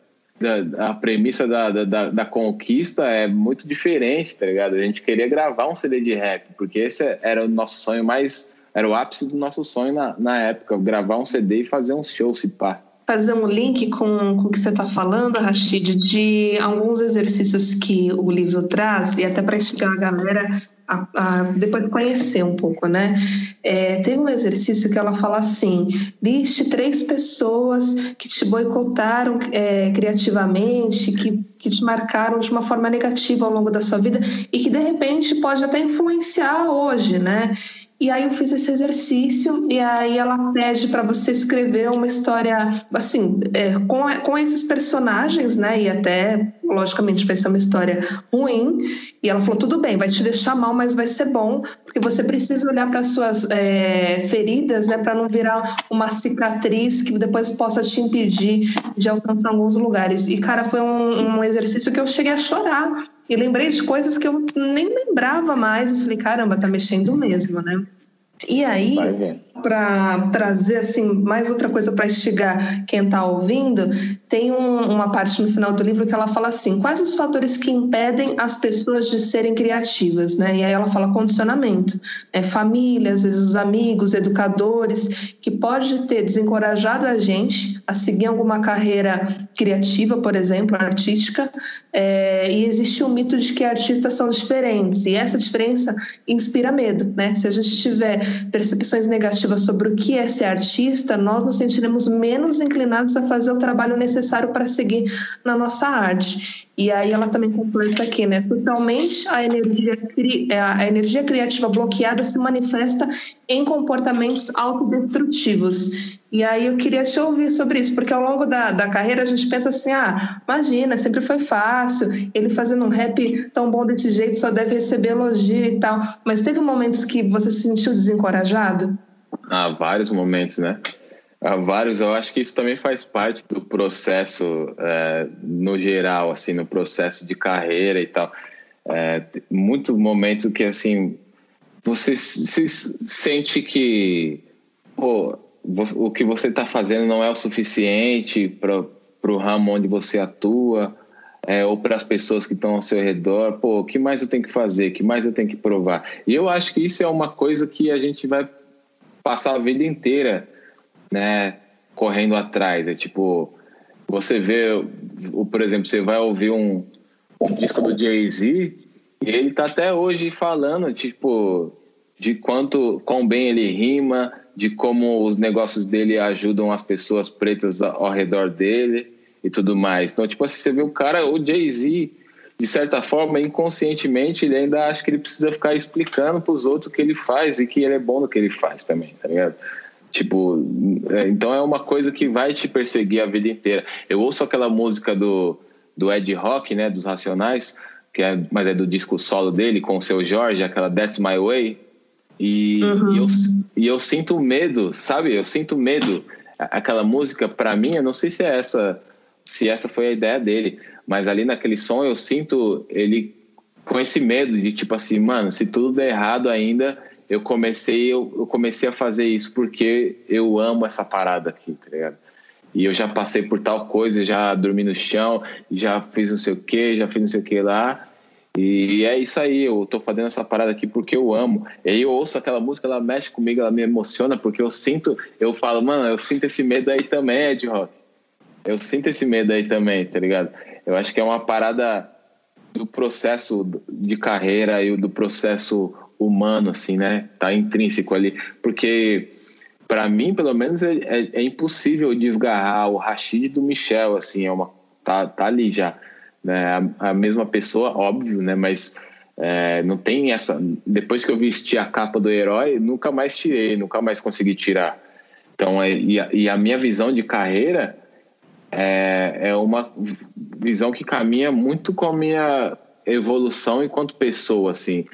a premissa da, da, da, conquista é muito diferente, tá ligado? A gente queria gravar um CD de rap, porque esse era o nosso sonho mais. Era o ápice do nosso sonho na, na época, gravar um CD e fazer um show, se pá fazer um link com, com o que você está falando, Rashid, de alguns exercícios que o livro traz, e até para instigar a galera a, a, depois conhecer um pouco, né? É, teve um exercício que ela fala assim: liste três pessoas que te boicotaram é, criativamente, que, que te marcaram de uma forma negativa ao longo da sua vida e que de repente pode até influenciar hoje, né? E aí eu fiz esse exercício e aí ela pede para você escrever uma história assim é, com, com esses personagens, né? E até logicamente vai ser uma história ruim. E ela falou tudo bem, vai te deixar mal, mas vai ser bom porque você precisa olhar para suas é, feridas, né? Para não virar uma cicatriz que depois possa te impedir de alcançar alguns lugares. E cara, foi um, um exercício que eu cheguei a chorar e lembrei de coisas que eu nem lembrava mais. Eu falei, caramba, tá mexendo mesmo, né? E aí, para trazer assim mais outra coisa para instigar quem está ouvindo, tem um, uma parte no final do livro que ela fala assim: quais os fatores que impedem as pessoas de serem criativas, né? E aí ela fala condicionamento, é família, às vezes os amigos, educadores, que pode ter desencorajado a gente a seguir alguma carreira criativa, por exemplo, artística, é, e existe um mito de que artistas são diferentes e essa diferença inspira medo, né? Se a gente tiver percepções negativas sobre o que é ser artista, nós nos sentiremos menos inclinados a fazer o trabalho necessário para seguir na nossa arte. E aí ela também completa aqui, né? Totalmente a energia, a energia criativa bloqueada se manifesta em comportamentos autodestrutivos. E aí eu queria te ouvir sobre isso, porque ao longo da, da carreira a gente pensa assim, ah, imagina, sempre foi fácil, ele fazendo um rap tão bom desse jeito só deve receber elogio e tal. Mas teve momentos que você se sentiu desencorajado? Ah, vários momentos, né? Há vários, eu acho que isso também faz parte do processo é, no geral, assim, no processo de carreira e tal. É, muitos momentos que, assim, você se sente que pô, o que você está fazendo não é o suficiente para o ramo onde você atua, é, ou para as pessoas que estão ao seu redor, pô, o que mais eu tenho que fazer, o que mais eu tenho que provar? E eu acho que isso é uma coisa que a gente vai passar a vida inteira, né, correndo atrás. É tipo, você vê, por exemplo, você vai ouvir um, um disco do Jay-Z e ele tá até hoje falando, tipo, de quanto, quão bem ele rima, de como os negócios dele ajudam as pessoas pretas ao redor dele e tudo mais. Então, tipo assim, você vê o cara, o Jay-Z, de certa forma, inconscientemente, ele ainda acha que ele precisa ficar explicando para os outros o que ele faz e que ele é bom no que ele faz também, tá ligado? Tipo, é, então é uma coisa que vai te perseguir a vida inteira. Eu ouço aquela música do, do Ed Rock, né, dos Racionais, que é, mas é do disco solo dele com o seu Jorge, aquela That's My Way. E, uhum. e, eu, e eu sinto medo, sabe? Eu sinto medo. Aquela música, para mim, eu não sei se é essa, se essa foi a ideia dele, mas ali naquele som eu sinto ele com esse medo de tipo assim, mano, se tudo der errado ainda, eu comecei eu, eu comecei a fazer isso porque eu amo essa parada aqui, tá ligado? E eu já passei por tal coisa, já dormi no chão, já fiz não sei o que, já fiz não sei o que lá. E é isso aí, eu tô fazendo essa parada aqui porque eu amo. E aí eu ouço aquela música, ela mexe comigo, ela me emociona, porque eu sinto, eu falo, mano, eu sinto esse medo aí também, Ed Rock. Eu sinto esse medo aí também, tá ligado? Eu acho que é uma parada do processo de carreira e do processo humano, assim, né? Tá intrínseco ali. Porque, para mim, pelo menos, é, é, é, impossível desgarrar o Rashid do Michel, assim, é uma, tá, tá ali já. Né? A, a mesma pessoa, óbvio, né? Mas é, não tem essa. Depois que eu vesti a capa do herói, nunca mais tirei, nunca mais consegui tirar. Então, é, e, a, e a minha visão de carreira é, é uma visão que caminha muito com a minha evolução enquanto pessoa, assim.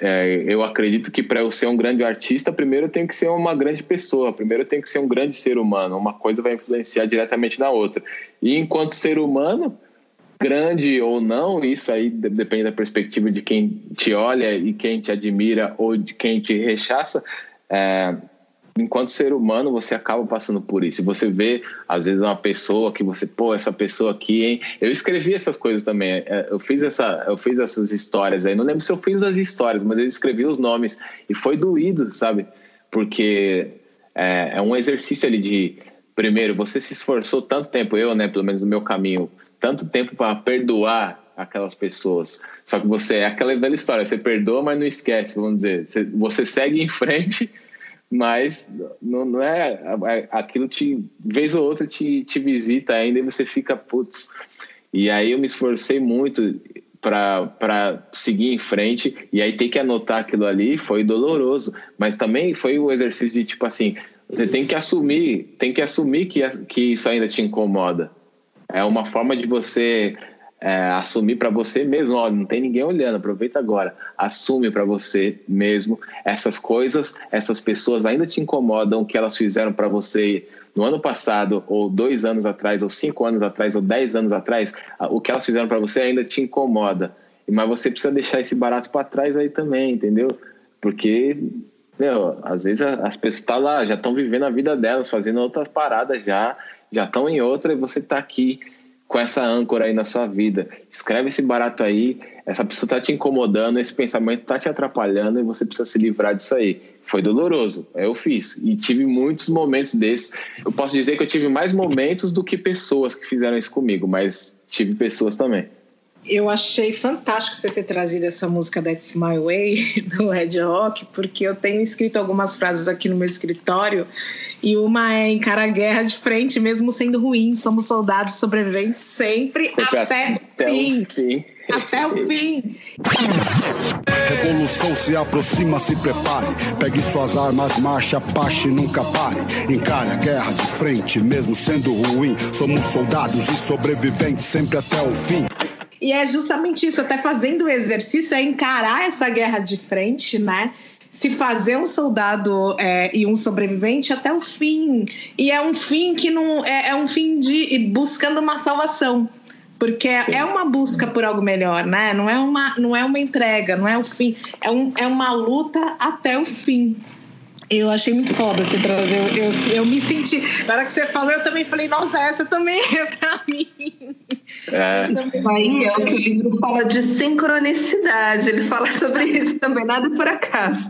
É, eu acredito que para eu ser um grande artista, primeiro eu tenho que ser uma grande pessoa, primeiro eu tenho que ser um grande ser humano. Uma coisa vai influenciar diretamente na outra. E enquanto ser humano, grande ou não, isso aí depende da perspectiva de quem te olha e quem te admira ou de quem te rechaça. É, enquanto ser humano, você acaba passando por isso. Você vê, às vezes, uma pessoa que você, pô, essa pessoa aqui, hein? Eu escrevi essas coisas também. É, eu fiz, essa, eu fiz essas histórias aí. Não lembro se eu fiz as histórias, mas eu escrevi os nomes. E foi doído, sabe? Porque é, é um exercício ali de. Primeiro, você se esforçou tanto tempo, eu, né, pelo menos no meu caminho, tanto tempo para perdoar aquelas pessoas. Só que você é aquela velha história, você perdoa, mas não esquece, vamos dizer. Você, você segue em frente mas não, não é aquilo te vez ou outra te, te visita ainda e você fica putz. E aí eu me esforcei muito para seguir em frente e aí ter que anotar aquilo ali foi doloroso. Mas também foi o exercício de tipo assim você tem que assumir tem que assumir que, que isso ainda te incomoda. É uma forma de você é, assumir para você mesmo, ó, não tem ninguém olhando, aproveita agora, assume para você mesmo essas coisas, essas pessoas ainda te incomodam, que elas fizeram para você no ano passado, ou dois anos atrás, ou cinco anos atrás, ou dez anos atrás, o que elas fizeram para você ainda te incomoda, mas você precisa deixar esse barato para trás aí também, entendeu? Porque meu, às vezes as pessoas estão tá lá, já estão vivendo a vida delas, fazendo outras paradas já, já estão em outra e você está aqui com essa âncora aí na sua vida. Escreve esse barato aí, essa pessoa está te incomodando, esse pensamento está te atrapalhando e você precisa se livrar disso aí. Foi doloroso, eu fiz e tive muitos momentos desses. Eu posso dizer que eu tive mais momentos do que pessoas que fizeram isso comigo, mas tive pessoas também. Eu achei fantástico você ter trazido essa música That's My Way, do Ed Rock, porque eu tenho escrito algumas frases aqui no meu escritório e uma é encara a guerra de frente, mesmo sendo ruim, somos soldados sobreviventes sempre, até, até, o fim. fim. Até o fim. Revolução se aproxima, se prepare. Pegue suas armas, marcha, pache, nunca pare. Encare a guerra de frente, mesmo sendo ruim. Somos soldados e sobreviventes sempre até o fim. E é justamente isso, até fazendo o exercício, é encarar essa guerra de frente, né? Se fazer um soldado é, e um sobrevivente até o fim. E é um fim que não. É, é um fim de buscando uma salvação. Porque Sim. é uma busca por algo melhor, né? Não é uma, não é uma entrega, não é o fim. É, um, é uma luta até o fim. Eu achei muito foda você trazer. Eu, eu, eu, me senti. Na hora que você falou, eu também falei, nossa, essa também é pra mim. É. Aí, outro livro fala de sincronicidade. Ele fala sobre isso também, nada por acaso.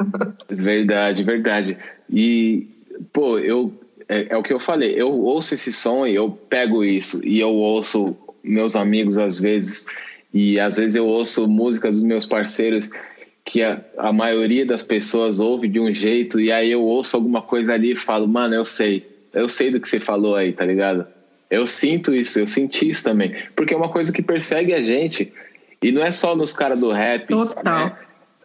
Verdade, verdade. E, pô, eu. É, é o que eu falei, eu ouço esse som e eu pego isso. E eu ouço meus amigos às vezes. E às vezes eu ouço músicas dos meus parceiros que a, a, maioria das pessoas ouve de um jeito e aí eu ouço alguma coisa ali e falo, mano, eu sei, eu sei do que você falou aí, tá ligado? Eu sinto isso, eu senti isso também, porque é uma coisa que persegue a gente E não é só nos caras do rap. Total. Né?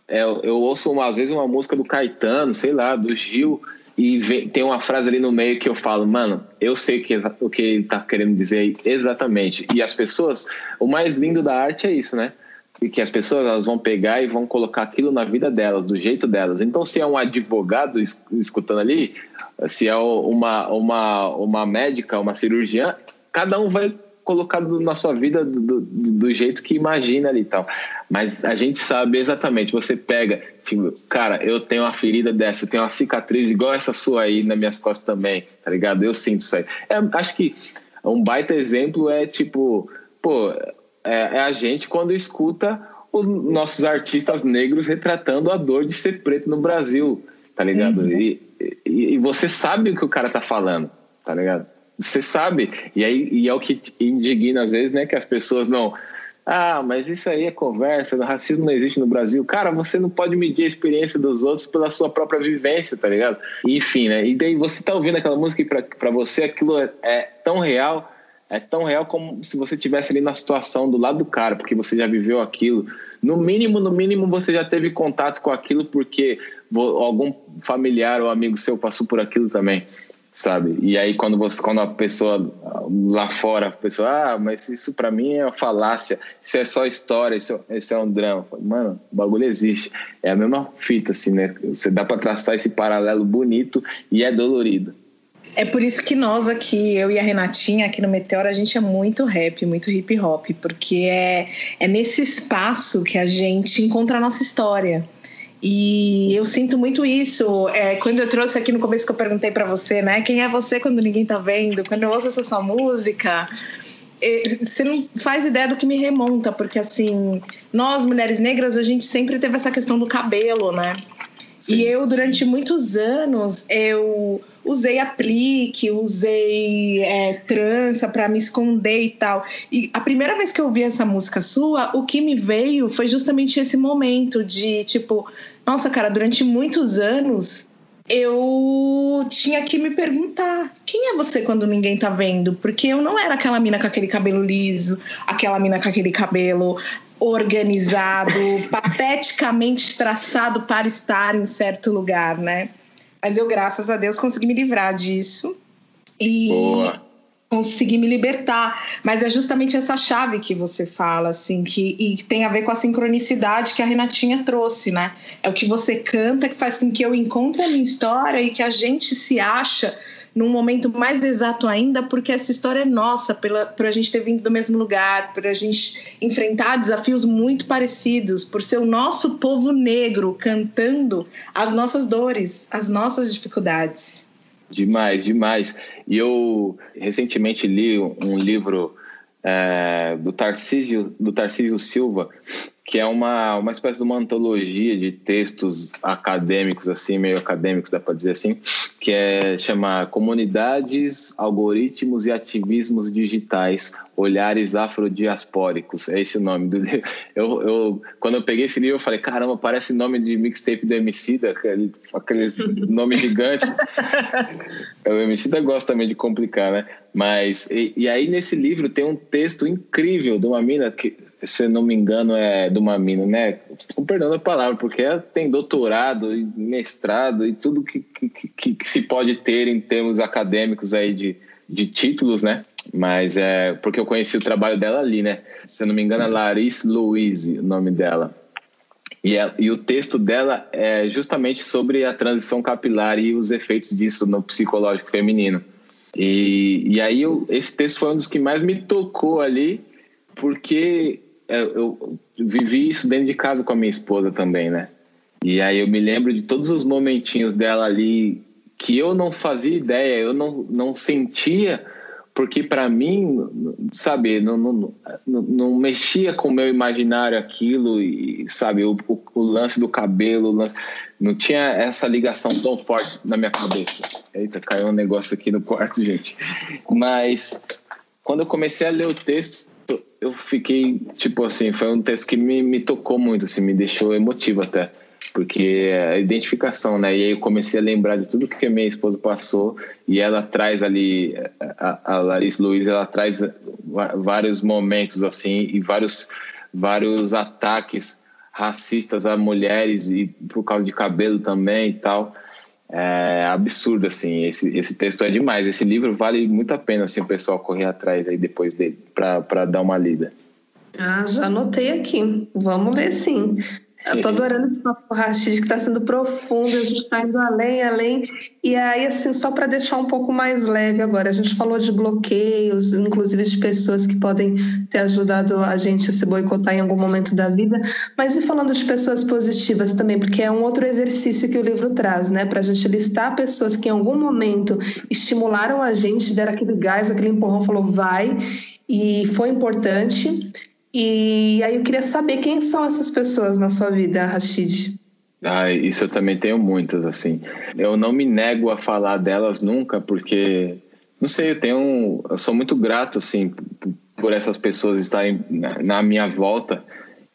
É, eu ouço uma, às vezes uma música do Caetano, sei lá, do Gil, e vem, tem uma frase ali no meio que eu falo, mano, eu sei que, o que ele tá querendo dizer exatamente. E as pessoas, o mais lindo da arte é isso, né? E que as pessoas elas vão pegar e vão colocar aquilo na vida delas, do jeito delas. Então, se é um advogado escutando ali, se é uma, uma, uma médica, uma cirurgiã, cada um vai colocado na sua vida do, do, do, jeito que imagina ali e tal. Mas a gente sabe exatamente, você pega, tipo, cara, eu tenho uma ferida dessa, eu tenho uma cicatriz igual essa sua aí nas minhas costas também, tá ligado? Eu sinto isso aí. É, acho que um baita exemplo é tipo, pô, é, é a gente quando escuta os nossos artistas negros retratando a dor de ser preto no Brasil, tá ligado? Uhum. E, e, e você sabe o que o cara tá falando, tá ligado? Você sabe. E aí e é o que indigna às vezes, né? Que as pessoas não. Ah, mas isso aí é conversa, racismo não existe no Brasil. Cara, você não pode medir a experiência dos outros pela sua própria vivência, tá ligado? Enfim, né? E daí você tá ouvindo aquela música e pra, pra você aquilo é, é tão real, é tão real como se você estivesse ali na situação do lado do cara, porque você já viveu aquilo. No mínimo, no mínimo, você já teve contato com aquilo porque algum familiar ou amigo seu passou por aquilo também sabe? E aí quando você, quando a pessoa lá fora, a pessoa, ah, mas isso para mim é uma falácia, isso é só história, isso, isso é um drama. Mano, o bagulho existe. É a mesma fita, assim, né? Você dá para traçar esse paralelo bonito e é dolorido. É por isso que nós aqui, eu e a Renatinha, aqui no Meteor, a gente é muito rap, muito hip hop, porque é, é nesse espaço que a gente encontra a nossa história. E eu sinto muito isso. É, quando eu trouxe aqui no começo que eu perguntei para você, né? Quem é você quando ninguém tá vendo? Quando eu ouço essa sua música, é, você não faz ideia do que me remonta, porque assim, nós mulheres negras, a gente sempre teve essa questão do cabelo, né? Sim. E eu, durante muitos anos, eu usei aplique, usei é, trança para me esconder e tal. E a primeira vez que eu ouvi essa música sua, o que me veio foi justamente esse momento de tipo, nossa, cara, durante muitos anos eu tinha que me perguntar quem é você quando ninguém tá vendo? Porque eu não era aquela mina com aquele cabelo liso, aquela mina com aquele cabelo organizado, pateticamente traçado para estar em certo lugar, né? Mas eu, graças a Deus, consegui me livrar disso. E Boa. Consegui me libertar. Mas é justamente essa chave que você fala, assim, que e tem a ver com a sincronicidade que a Renatinha trouxe, né? É o que você canta que faz com que eu encontre a minha história e que a gente se acha num momento mais exato ainda, porque essa história é nossa, pela, por a gente ter vindo do mesmo lugar, por a gente enfrentar desafios muito parecidos, por ser o nosso povo negro cantando as nossas dores, as nossas dificuldades. Demais, demais. E eu recentemente li um livro é, do Tarcísio, do Tarcísio Silva, que é uma, uma espécie de uma antologia de textos acadêmicos, assim, meio acadêmicos, dá para dizer assim, que é chama Comunidades, Algoritmos e Ativismos Digitais, Olhares Afrodiaspóricos. É esse o nome do livro. Eu, eu, quando eu peguei esse livro, eu falei, caramba, parece nome de mixtape do Emicida, aquele, aqueles nome gigante. o Emicida gosta também de complicar, né? Mas, e, e aí nesse livro tem um texto incrível de uma mina que se não me engano, é de uma mina, né? Com perdão da palavra, porque ela tem doutorado e mestrado e tudo que, que, que, que, se pode ter em termos acadêmicos aí de, de títulos, né? Mas é porque eu conheci o trabalho dela ali, né? Se não me engano, é Larissa Louise, o nome dela. E, é, e o texto dela é justamente sobre a transição capilar e os efeitos disso no psicológico feminino. E, e aí eu, esse texto foi um dos que mais me tocou ali, porque é, eu vivi isso dentro de casa com a minha esposa também, né? E aí eu me lembro de todos os momentinhos dela ali que eu não fazia ideia, eu não, não sentia, porque para mim, sabe, não, não, não, não, mexia com o meu imaginário aquilo, e sabe, o, o, o lance do cabelo, lance, não tinha essa ligação tão forte na minha cabeça. Eita, caiu um negócio aqui no quarto, gente. Mas quando eu comecei a ler o texto, eu fiquei, tipo assim, foi um texto que me, me tocou muito, assim, me deixou emotivo até. Porque é a identificação, né? E aí eu comecei a lembrar de tudo que minha esposa passou e ela traz ali, a, a Larissa Luiz, ela traz vários momentos, assim, e vários vários ataques racistas a mulheres e por causa de cabelo também e tal. É absurdo, assim, esse, esse texto é demais. Esse livro vale muito a pena, assim, o pessoal correr atrás aí depois dele para dar uma lida. Ah, já anotei aqui. Vamos ler sim. Eu tô adorando esse papo que está sendo profundo, a gente está indo além, além. E aí, assim, só para deixar um pouco mais leve agora, a gente falou de bloqueios, inclusive de pessoas que podem ter ajudado a gente a se boicotar em algum momento da vida, mas e falando de pessoas positivas também, porque é um outro exercício que o livro traz, né? Para a gente listar pessoas que em algum momento estimularam a gente, deram aquele gás, aquele empurrão, falou vai, e foi importante. E aí eu queria saber quem são essas pessoas na sua vida, Rashid. Ah, isso eu também tenho muitas, assim. Eu não me nego a falar delas nunca, porque, não sei, eu tenho. Eu sou muito grato, assim, por essas pessoas estarem na minha volta.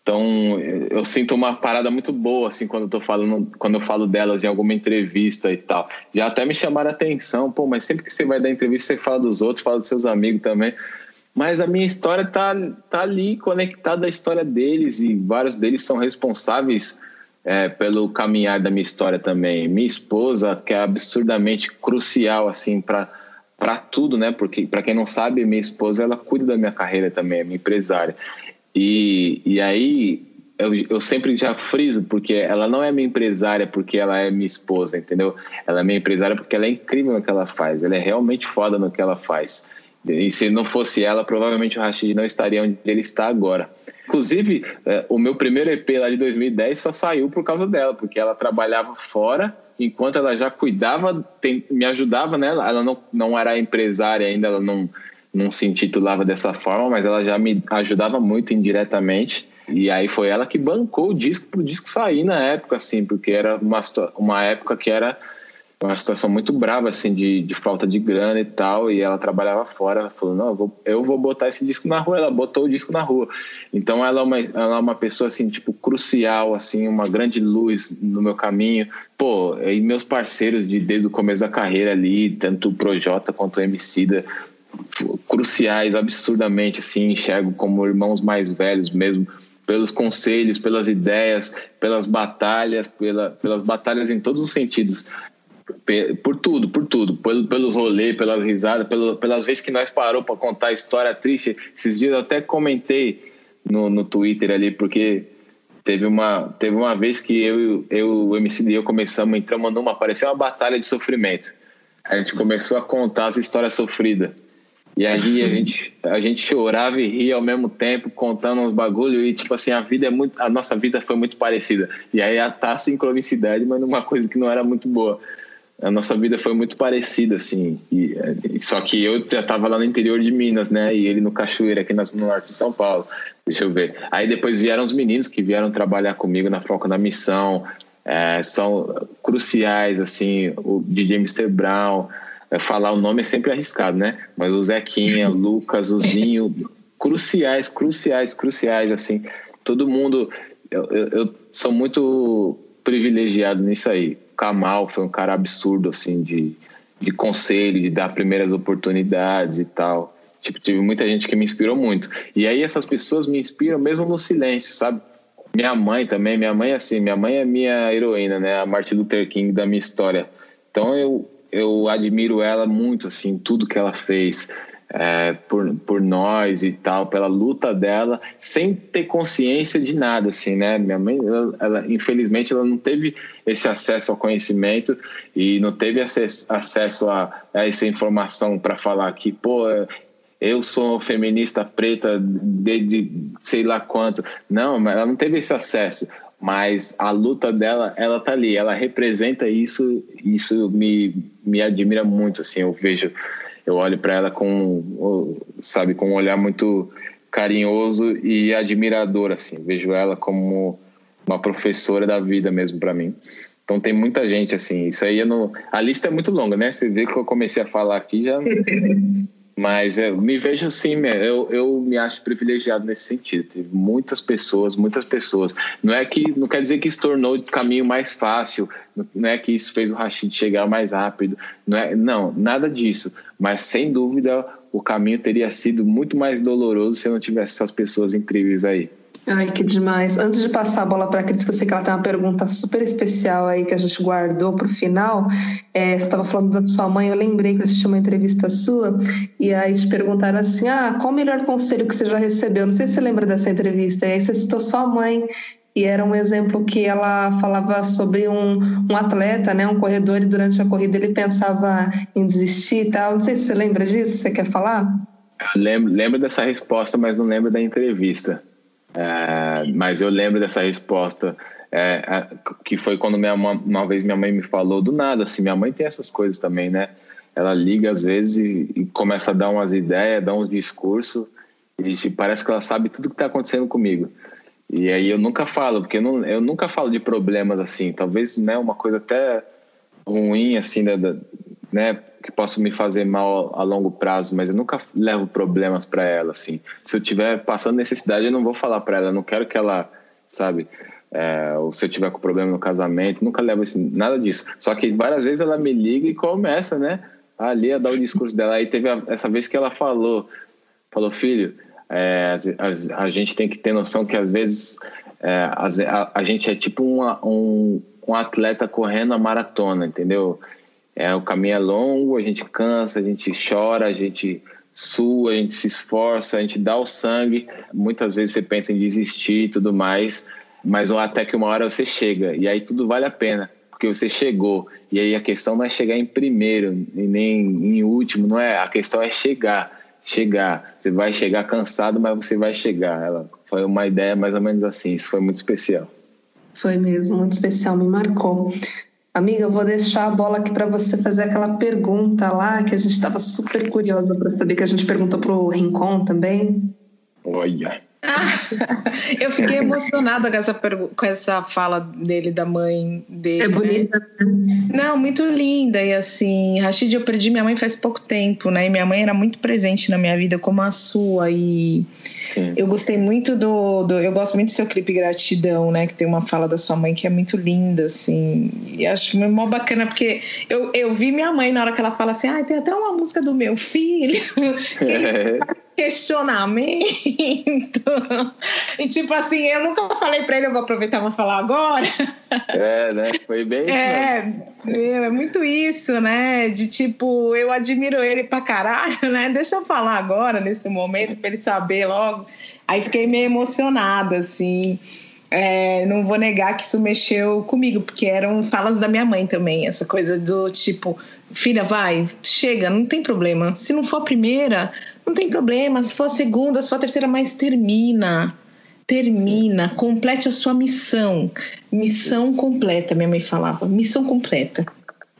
Então, eu sinto uma parada muito boa, assim, quando eu tô falando, quando eu falo delas em alguma entrevista e tal. Já até me chamaram a atenção, pô, mas sempre que você vai dar entrevista, você fala dos outros, fala dos seus amigos também. Mas a minha história tá, tá ali conectada à história deles e vários deles são responsáveis é, pelo caminhar da minha história também. Minha esposa, que é absurdamente crucial assim para para tudo, né? Porque para quem não sabe, minha esposa ela cuida da minha carreira também, é minha empresária. E, e aí eu, eu sempre já friso porque ela não é minha empresária porque ela é minha esposa, entendeu? Ela é minha empresária porque ela é incrível no que ela faz, ela é realmente foda no que ela faz. E se não fosse ela, provavelmente o Rashid não estaria onde ele está agora. Inclusive, é, o meu primeiro EP lá de 2010 só saiu por causa dela, porque ela trabalhava fora, enquanto ela já cuidava, me ajudava, né? Ela não, não era empresária ainda, ela não, não se intitulava dessa forma, mas ela já me ajudava muito indiretamente. E aí foi ela que bancou o disco para o disco sair na época, assim, porque era uma, uma época que era uma situação muito brava, assim, de, de falta de grana e tal, e ela trabalhava fora, ela falou, não, eu vou, eu vou botar esse disco na rua, ela botou o disco na rua. Então ela é uma, ela é uma pessoa, assim, tipo, crucial, assim, uma grande luz no meu caminho. Pô, e meus parceiros de, desde o começo da carreira ali, tanto o Projota quanto o Emicida, cruciais, absurdamente, assim, enxergo como irmãos mais velhos mesmo, pelos conselhos, pelas ideias, pelas batalhas, pela, pelas batalhas em todos os sentidos por tudo, por tudo, pelos rolês, pelas risadas, pelas vezes que nós parou para contar história triste. Esses dias eu até comentei no, no Twitter ali, porque teve uma, teve uma vez que eu, eu o MC e eu começamos, entramos numa, parecia uma batalha de sofrimento. A gente começou a contar as histórias sofridas. E aí a gente, a gente chorava e ria ao mesmo tempo, contando uns bagulho e tipo assim, a vida é muito, a nossa vida foi muito parecida. E aí tá a sincronicidade, mas numa coisa que não era muito boa a nossa vida foi muito parecida, assim. E, só que eu já estava lá no interior de Minas, né? E ele no Cachoeira, aqui no norte de São Paulo. Deixa eu ver. Aí depois vieram os meninos que vieram trabalhar comigo na Foca da Missão. É, são cruciais, assim, o DJ Mr. Brown. É, falar o nome é sempre arriscado, né? Mas o Zequinha, o Lucas, o Zinho, cruciais, cruciais, cruciais, assim. Todo mundo. eu, eu, eu sou muito privilegiado nisso aí Kamal foi um cara absurdo, assim, de, de conselho, de dar primeiras oportunidades e tal. Tipo, tive muita gente que me inspirou muito. E aí essas pessoas me inspiram mesmo no silêncio, sabe? Minha mãe também, minha mãe, assim, minha mãe é minha heroína, né? A Martin Luther King da minha história. Então eu, eu admiro ela muito, assim, tudo que ela fez é, por, por nós e tal, pela luta dela, sem ter consciência de nada, assim, né? Minha mãe, ela, ela, infelizmente, ela não teve esse acesso ao conhecimento e não teve acesso a, a essa informação para falar que, pô, eu sou feminista preta desde sei lá quanto. Não, mas ela não teve esse acesso. Mas a luta dela, ela tá ali, ela representa isso, isso me, me admira muito, assim, eu vejo eu olho para ela com, sabe, com um olhar muito carinhoso e admirador, assim. Vejo ela como uma professora da vida mesmo para mim. Então tem muita gente assim. Isso aí não, a lista é muito longa, né? Você vê que eu comecei a falar aqui já Mas eu me vejo assim, eu, eu me acho privilegiado nesse sentido. Teve muitas pessoas, muitas pessoas. Não é que não quer dizer que isso tornou o caminho mais fácil, não é que isso fez o Rashid chegar mais rápido, não é, não, nada disso. Mas sem dúvida o caminho teria sido muito mais doloroso se eu não tivesse essas pessoas incríveis aí. Ai, que demais. Antes de passar a bola para a Cris, que eu sei que ela tem uma pergunta super especial aí que a gente guardou para o final. É, você estava falando da sua mãe, eu lembrei que eu assisti uma entrevista sua, e aí te perguntaram assim: ah, qual o melhor conselho que você já recebeu? Não sei se você lembra dessa entrevista. E aí você citou sua mãe, e era um exemplo que ela falava sobre um, um atleta, né, um corredor, e durante a corrida ele pensava em desistir e tal. Não sei se você lembra disso, você quer falar? Lembro, lembro dessa resposta, mas não lembro da entrevista. É, mas eu lembro dessa resposta, é, que foi quando minha mãe, uma vez minha mãe me falou do nada, assim, minha mãe tem essas coisas também, né? Ela liga às vezes e, e começa a dar umas ideias, dar uns discursos, e parece que ela sabe tudo que está acontecendo comigo. E aí eu nunca falo, porque eu, não, eu nunca falo de problemas assim, talvez né, uma coisa até ruim, assim, da né, que possa me fazer mal a longo prazo, mas eu nunca levo problemas para ela, assim. Se eu tiver passando necessidade, eu não vou falar para ela, eu não quero que ela, sabe, é, ou se eu tiver com problema no casamento, nunca levo assim, nada disso. Só que várias vezes ela me liga e começa, né, ali a dar o discurso dela. Aí teve a, essa vez que ela falou, falou, filho, é, a, a, gente tem que ter noção que às vezes é, a, a, gente é tipo uma, um, um atleta correndo a maratona, entendeu? É, o caminho é longo, a gente cansa, a gente chora, a gente sua, a gente se esforça, a gente dá o sangue. Muitas vezes você pensa em desistir e tudo mais, mas até que uma hora você chega e aí tudo vale a pena, porque você chegou. E aí a questão não é chegar em primeiro e nem em último, não é. A questão é chegar, chegar. Você vai chegar cansado, mas você vai chegar. Ela foi uma ideia mais ou menos assim. Isso foi muito especial. Foi mesmo, muito especial, me marcou. Amiga, vou deixar a bola aqui para você fazer aquela pergunta lá que a gente estava super curiosa para saber, que a gente perguntou para o Rincon também. Olha. eu fiquei emocionada com essa, com essa fala dele, da mãe dele. É bonita. Né? Não, muito linda. E assim, Rashid, eu perdi minha mãe faz pouco tempo, né? E minha mãe era muito presente na minha vida, como a sua. E Sim. eu gostei muito do, do, Eu gosto muito do seu clipe Gratidão, né? Que tem uma fala da sua mãe que é muito linda, assim. E acho mó bacana, porque eu, eu vi minha mãe na hora que ela fala assim: ah, tem até uma música do meu filho. questionamento. e tipo assim, eu nunca falei para ele, eu vou aproveitar e vou falar agora. É, né? Foi bem É, é muito isso, né? De tipo, eu admiro ele pra caralho, né? Deixa eu falar agora, nesse momento, para ele saber logo. Aí fiquei meio emocionada, assim. É, não vou negar que isso mexeu comigo, porque eram falas da minha mãe também, essa coisa do tipo, filha, vai, chega, não tem problema. Se não for a primeira, não tem problema. Se for a segunda, se for a terceira, mas termina. Termina, complete a sua missão. Missão completa, minha mãe falava. Missão completa.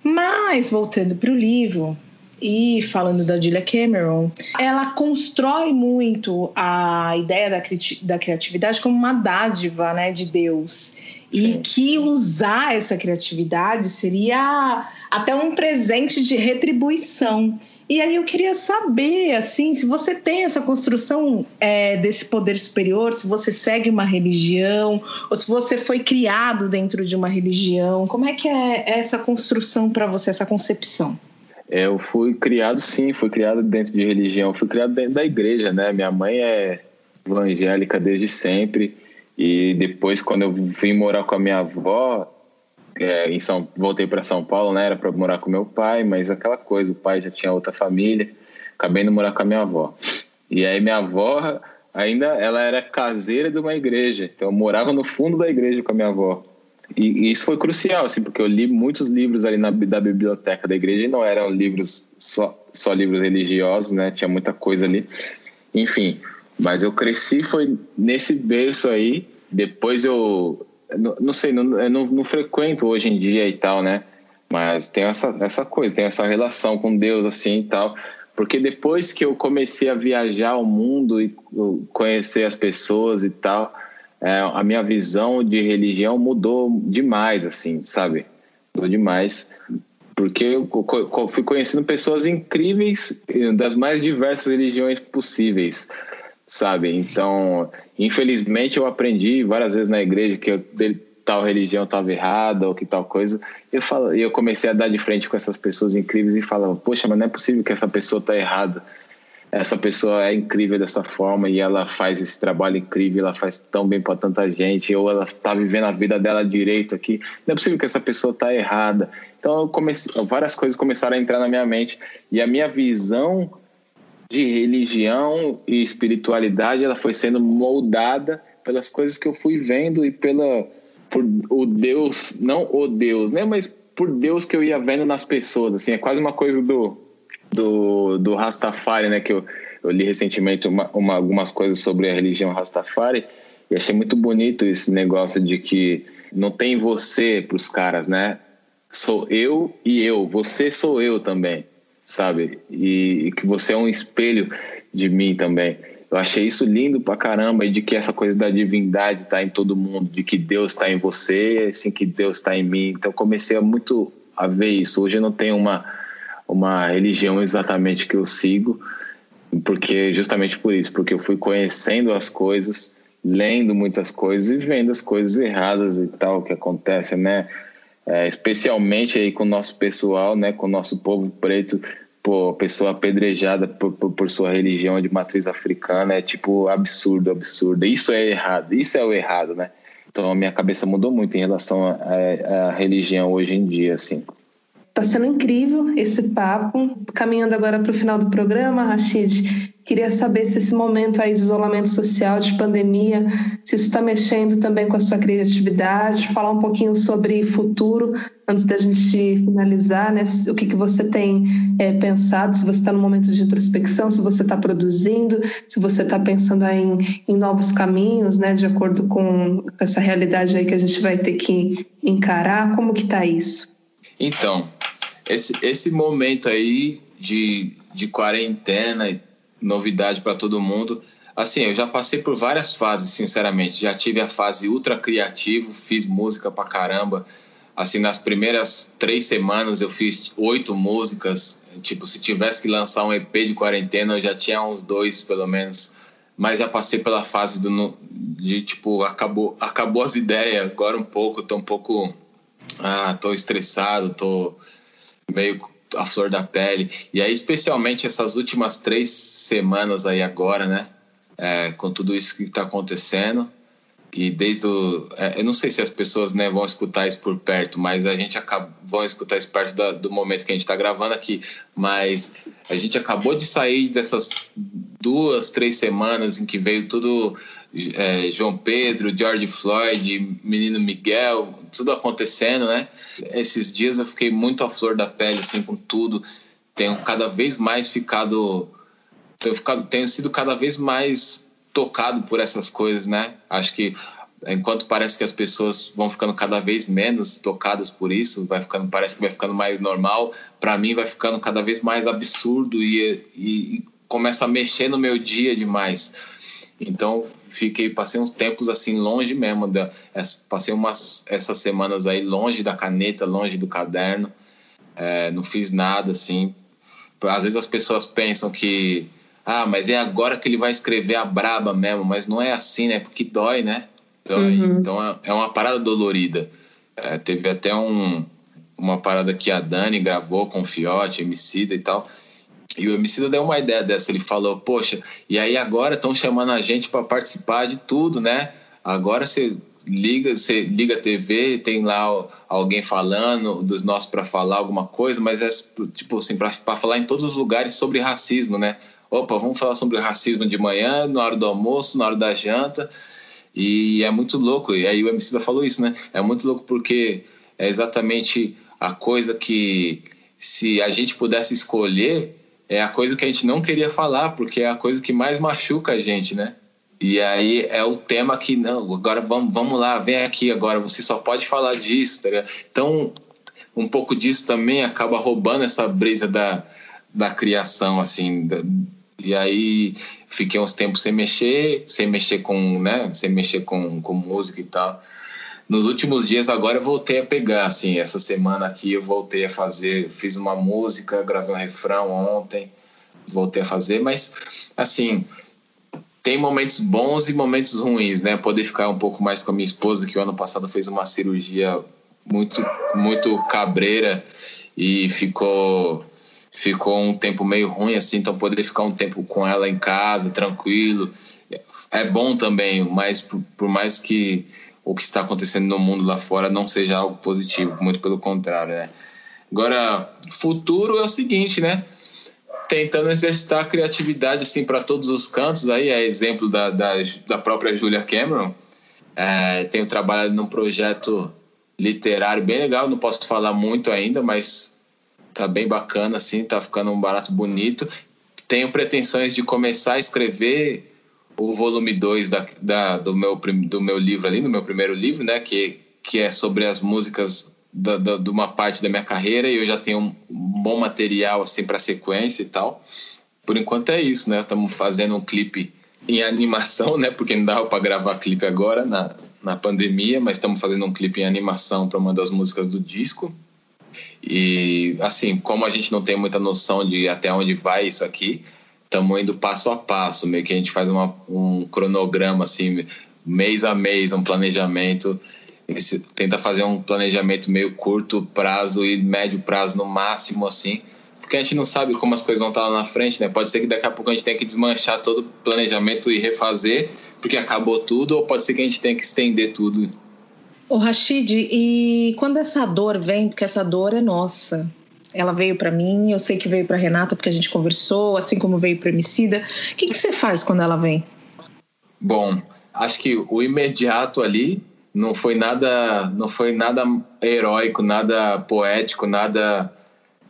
Mas, voltando para o livro, e falando da Julia Cameron, ela constrói muito a ideia da, cri da criatividade como uma dádiva né, de Deus. E Sim. que usar essa criatividade seria até um presente de retribuição. E aí eu queria saber, assim, se você tem essa construção é, desse poder superior, se você segue uma religião, ou se você foi criado dentro de uma religião, como é que é essa construção para você, essa concepção? É, eu fui criado, sim, fui criado dentro de religião, fui criado dentro da igreja, né? Minha mãe é evangélica desde sempre, e depois, quando eu vim morar com a minha avó, é, em São, voltei para São Paulo, né? Era para morar com meu pai, mas aquela coisa, o pai já tinha outra família, acabei de morar com a minha avó. E aí minha avó ainda ela era caseira de uma igreja, então eu morava no fundo da igreja com a minha avó. E, e isso foi crucial, assim, porque eu li muitos livros ali na da biblioteca da igreja e não eram livros só só livros religiosos, né? Tinha muita coisa ali. Enfim, mas eu cresci foi nesse berço aí. Depois eu não, não sei, não, não, não frequento hoje em dia e tal, né? Mas tem essa, essa coisa, tem essa relação com Deus assim e tal. Porque depois que eu comecei a viajar o mundo e conhecer as pessoas e tal, é, a minha visão de religião mudou demais, assim, sabe? Mudou demais. Porque eu fui conhecendo pessoas incríveis das mais diversas religiões possíveis sabe? Então, infelizmente, eu aprendi várias vezes na igreja que eu, tal religião estava errada ou que tal coisa. Eu falo, eu comecei a dar de frente com essas pessoas incríveis e falava, poxa, mas não é possível que essa pessoa tá errada. essa pessoa é incrível dessa forma e ela faz esse trabalho incrível, ela faz tão bem para tanta gente, ou ela está vivendo a vida dela direito aqui. Não é possível que essa pessoa está errada. Então, comecei, várias coisas começaram a entrar na minha mente e a minha visão de religião e espiritualidade ela foi sendo moldada pelas coisas que eu fui vendo e pela por o Deus, não o Deus, né, mas por Deus que eu ia vendo nas pessoas, assim, é quase uma coisa do do, do Rastafari, né? Que eu, eu li recentemente uma, uma, algumas coisas sobre a religião Rastafari e achei muito bonito esse negócio de que não tem você para os caras, né? Sou eu e eu, você sou eu também, sabe? E, e que você é um espelho de mim também. Eu achei isso lindo pra caramba e de que essa coisa da divindade tá em todo mundo, de que Deus está em você, assim que Deus está em mim. Então comecei a muito a ver isso. Hoje eu não tenho uma uma religião exatamente que eu sigo, porque justamente por isso, porque eu fui conhecendo as coisas, lendo muitas coisas e vendo as coisas erradas e tal que acontecem, né? É, especialmente aí com o nosso pessoal, né? Com o nosso povo preto, pô, pessoa apedrejada por, por, por, sua religião de matriz africana é tipo absurdo, absurdo. Isso é errado, isso é o errado, né? Então a minha cabeça mudou muito em relação à religião hoje em dia, assim. Está sendo incrível esse papo. Caminhando agora para o final do programa, Rachid, queria saber se esse momento aí de isolamento social, de pandemia, se isso está mexendo também com a sua criatividade, falar um pouquinho sobre futuro, antes da gente finalizar, né? O que, que você tem é, pensado, se você está no momento de introspecção, se você está produzindo, se você está pensando aí em, em novos caminhos, né? De acordo com essa realidade aí que a gente vai ter que encarar, como que está isso? Então, esse, esse momento aí de, de quarentena, novidade para todo mundo. Assim, eu já passei por várias fases, sinceramente. Já tive a fase ultra criativo, fiz música pra caramba. Assim, nas primeiras três semanas eu fiz oito músicas. Tipo, se tivesse que lançar um EP de quarentena, eu já tinha uns dois, pelo menos. Mas já passei pela fase do, de, tipo, acabou, acabou as ideias. Agora um pouco, tô um pouco... Ah, tô estressado, tô meio a flor da pele. E aí, especialmente essas últimas três semanas aí agora, né? É, com tudo isso que está acontecendo. E desde o. É, eu não sei se as pessoas né, vão escutar isso por perto, mas a gente acaba, vão escutar isso perto da, do momento que a gente está gravando aqui. Mas a gente acabou de sair dessas duas, três semanas em que veio tudo é, João Pedro, George Floyd, menino Miguel, tudo acontecendo, né? Esses dias eu fiquei muito à flor da pele, assim, com tudo. Tenho cada vez mais ficado. Tenho, ficado, tenho sido cada vez mais tocado por essas coisas, né? Acho que enquanto parece que as pessoas vão ficando cada vez menos tocadas por isso, vai ficando, parece que vai ficando mais normal, para mim vai ficando cada vez mais absurdo e, e, e começa a mexer no meu dia demais. Então fiquei passei uns tempos assim longe mesmo da passei umas essas semanas aí longe da caneta, longe do caderno, é, não fiz nada assim. Às vezes as pessoas pensam que ah, mas é agora que ele vai escrever a braba mesmo, mas não é assim, né? Porque dói, né? Dói. Uhum. Então é, é uma parada dolorida. É, teve até um, uma parada que a Dani gravou com o Fiote, Emicida e tal e o Emicida deu uma ideia dessa, ele falou, poxa, e aí agora estão chamando a gente para participar de tudo, né? Agora você liga, você liga a TV, tem lá alguém falando dos nossos para falar alguma coisa, mas é tipo assim, para falar em todos os lugares sobre racismo, né? Opa, vamos falar sobre racismo de manhã, na hora do almoço, na hora da janta. E é muito louco, e aí o Emicida falou isso, né? É muito louco porque é exatamente a coisa que se a gente pudesse escolher, é a coisa que a gente não queria falar, porque é a coisa que mais machuca a gente, né? E aí é o tema que, não, agora vamos, vamos lá, vem aqui agora, você só pode falar disso, tá ligado? Então, um pouco disso também acaba roubando essa brisa da, da criação, assim. Da, e aí fiquei uns tempos sem mexer, sem mexer com, né, sem mexer com, com música e tal nos últimos dias agora eu voltei a pegar, assim, essa semana aqui eu voltei a fazer, fiz uma música, gravei um refrão ontem, voltei a fazer, mas assim, tem momentos bons e momentos ruins, né? Poder ficar um pouco mais com a minha esposa, que o ano passado fez uma cirurgia muito, muito cabreira e ficou ficou um tempo meio ruim, assim, então poder ficar um tempo com ela em casa, tranquilo, é bom também, mas por, por mais que o que está acontecendo no mundo lá fora não seja algo positivo, muito pelo contrário, né? Agora, futuro é o seguinte, né? Tentando exercitar a criatividade assim para todos os cantos, aí é exemplo da, da, da própria Julia Cameron. É, tenho trabalhado num projeto literário bem legal, não posso falar muito ainda, mas tá bem bacana, assim, tá ficando um barato bonito. Tenho pretensões de começar a escrever o volume 2 da, da, do, meu, do meu livro ali, do meu primeiro livro, né? Que, que é sobre as músicas da, da, de uma parte da minha carreira e eu já tenho um bom material, assim, para sequência e tal. Por enquanto é isso, né? Estamos fazendo um clipe em animação, né? Porque não dava para gravar clipe agora na, na pandemia, mas estamos fazendo um clipe em animação para uma das músicas do disco. E assim, como a gente não tem muita noção de até onde vai isso aqui, estamos indo passo a passo, meio que a gente faz uma, um cronograma assim, mês a mês, um planejamento. Esse, tenta fazer um planejamento meio curto prazo e médio prazo no máximo assim, porque a gente não sabe como as coisas vão estar lá na frente, né? Pode ser que daqui a pouco a gente tenha que desmanchar todo o planejamento e refazer, porque acabou tudo, ou pode ser que a gente tenha que estender tudo o Rashid, e quando essa dor vem, porque essa dor é nossa, ela veio para mim, eu sei que veio para Renata porque a gente conversou, assim como veio para Emicida. O que, que você faz quando ela vem? Bom, acho que o imediato ali não foi nada, não foi nada heróico, nada poético, nada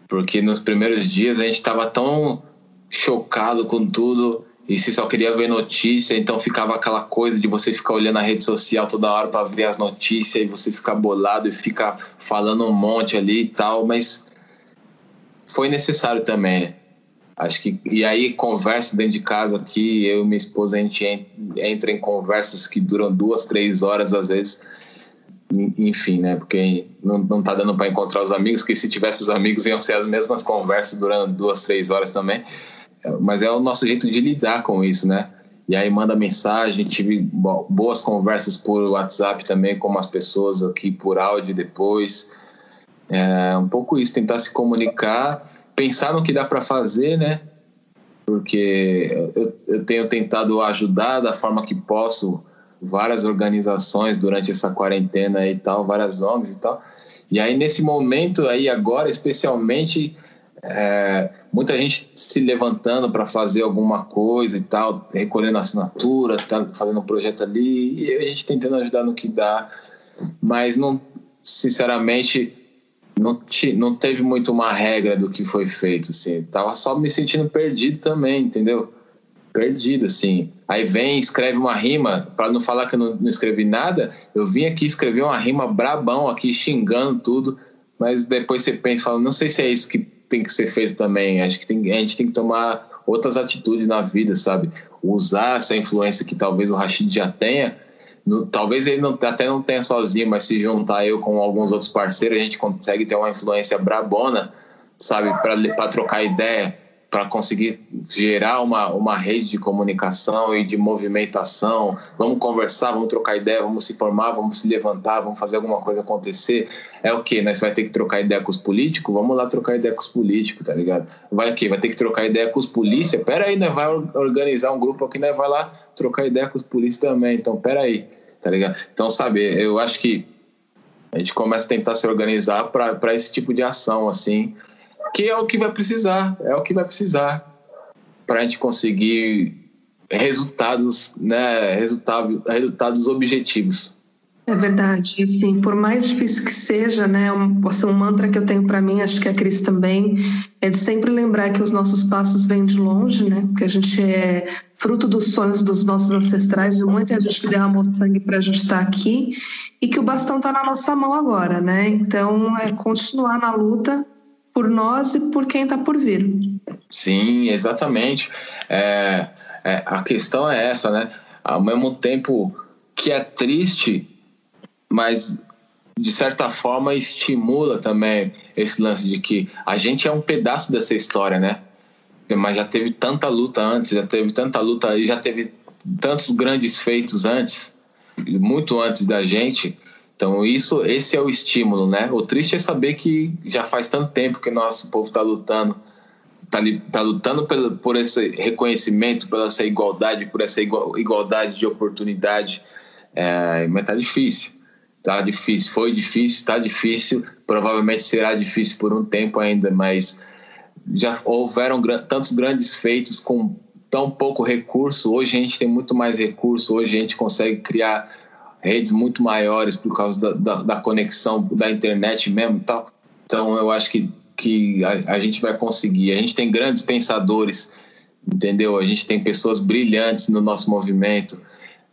porque nos primeiros dias a gente estava tão chocado com tudo e se só queria ver notícia, então ficava aquela coisa de você ficar olhando a rede social toda hora para ver as notícias e você ficar bolado e ficar falando um monte ali e tal, mas foi necessário também. Acho que e aí conversa dentro de casa aqui, eu e minha esposa a gente entra em conversas que duram duas, três horas às vezes, enfim, né? Porque não, não tá dando para encontrar os amigos, que se tivesse os amigos iam ser as mesmas conversas durando duas, três horas também mas é o nosso jeito de lidar com isso, né? E aí manda mensagem, tive boas conversas por WhatsApp também com as pessoas aqui por áudio depois. É um pouco isso, tentar se comunicar, pensar no que dá para fazer, né? Porque eu, eu tenho tentado ajudar da forma que posso várias organizações durante essa quarentena e tal, várias ONGs e tal. E aí nesse momento aí agora, especialmente é, muita gente se levantando para fazer alguma coisa e tal, recolhendo assinatura, tá fazendo um projeto ali, e a gente tentando ajudar no que dá, mas não, sinceramente, não, te, não teve muito uma regra do que foi feito, assim, tava só me sentindo perdido também, entendeu? Perdido, assim. Aí vem, escreve uma rima, para não falar que eu não, não escrevi nada, eu vim aqui escrever uma rima brabão aqui, xingando tudo, mas depois você pensa, fala, não sei se é isso que tem que ser feito também. Acho que tem, a gente tem que tomar outras atitudes na vida, sabe? Usar essa influência que talvez o Rashid já tenha. No, talvez ele não, até não tenha sozinho, mas se juntar eu com alguns outros parceiros, a gente consegue ter uma influência brabona, sabe? Para trocar ideia para conseguir gerar uma, uma rede de comunicação e de movimentação. Vamos conversar, vamos trocar ideia, vamos se formar, vamos se levantar, vamos fazer alguma coisa acontecer. É o que? Nós vai ter que trocar ideia com os políticos? Vamos lá trocar ideia com os políticos, tá ligado? Vai o quê? Vai ter que trocar ideia com os polícia? Pera aí, né? Vai organizar um grupo aqui, né? Vai lá trocar ideia com os polícias também. Então, pera aí, tá ligado? Então, sabe, eu acho que a gente começa a tentar se organizar para esse tipo de ação, assim, que é o que vai precisar, é o que vai precisar para a gente conseguir resultados, né, resultado, resultados objetivos. É verdade. Assim, por mais difícil que seja, né, um, assim, um mantra que eu tenho para mim, acho que a Cris também, é de sempre lembrar que os nossos passos vêm de longe, né, que a gente é fruto dos sonhos dos nossos ancestrais, de muita gente derramou sangue para a gente estar aqui e que o bastão está na nossa mão agora, né? Então, é continuar na luta por nós e por quem está por vir. Sim, exatamente. É, é, a questão é essa, né? Ao mesmo tempo que é triste, mas de certa forma estimula também esse lance de que a gente é um pedaço dessa história, né? Mas já teve tanta luta antes, já teve tanta luta, já teve tantos grandes feitos antes, muito antes da gente, então isso, esse é o estímulo, né? O triste é saber que já faz tanto tempo que nosso povo está lutando tá, tá lutando por, por esse reconhecimento, por essa igualdade, por essa igual, igualdade de oportunidade, é, mas tá difícil. Tá difícil, foi difícil, tá difícil, provavelmente será difícil por um tempo ainda, mas já houveram tantos grandes feitos com tão pouco recurso. Hoje a gente tem muito mais recurso, hoje a gente consegue criar redes muito maiores por causa da, da, da conexão da internet mesmo tal. Então eu acho que, que a, a, gente vai conseguir. A gente tem grandes pensadores, entendeu? A gente tem pessoas brilhantes no nosso movimento.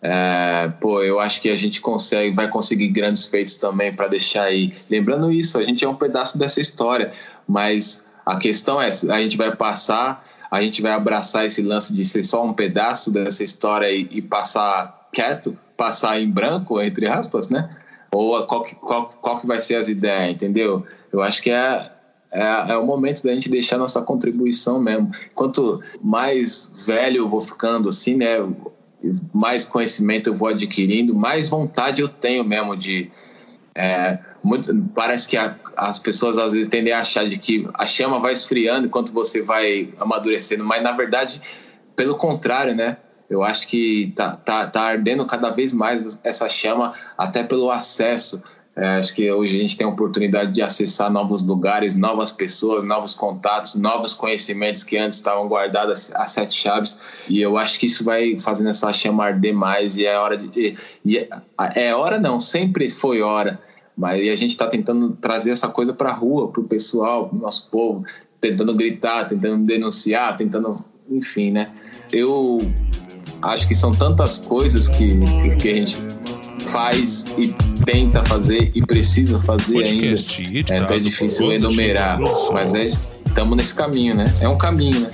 É, pô, eu acho que a gente consegue, vai conseguir grandes feitos também para deixar aí. Lembrando isso, a gente é um pedaço dessa história, mas a questão é, a gente vai passar, a gente vai abraçar esse lance de ser só um pedaço dessa história e, e passar quieto, passar em branco, entre aspas, né? Ou qual que, qual, qual que vai ser as ideias, entendeu? Eu acho que é, é, é, o momento da gente deixar nossa contribuição mesmo. Quanto mais velho eu vou ficando, assim, né? Mais conhecimento eu vou adquirindo, mais vontade eu tenho mesmo de. É, muito, parece que a, as pessoas às vezes tendem a achar de que a chama vai esfriando enquanto você vai amadurecendo, mas na verdade, pelo contrário, né? Eu acho que tá, tá, tá ardendo cada vez mais essa chama, até pelo acesso. É, acho que hoje a gente tem a oportunidade de acessar novos lugares, novas pessoas, novos contatos, novos conhecimentos que antes estavam guardados a sete chaves. E eu acho que isso vai fazendo essa chama arder mais. E é hora de. E é, é hora, não, sempre foi hora. Mas a gente está tentando trazer essa coisa para a rua, para o pessoal, para o nosso povo, tentando gritar, tentando denunciar, tentando. Enfim, né? Eu acho que são tantas coisas que, que a gente faz e tenta fazer e precisa fazer Podcast ainda. É até difícil enumerar, mas é estamos nesse caminho, né? É um caminho, né?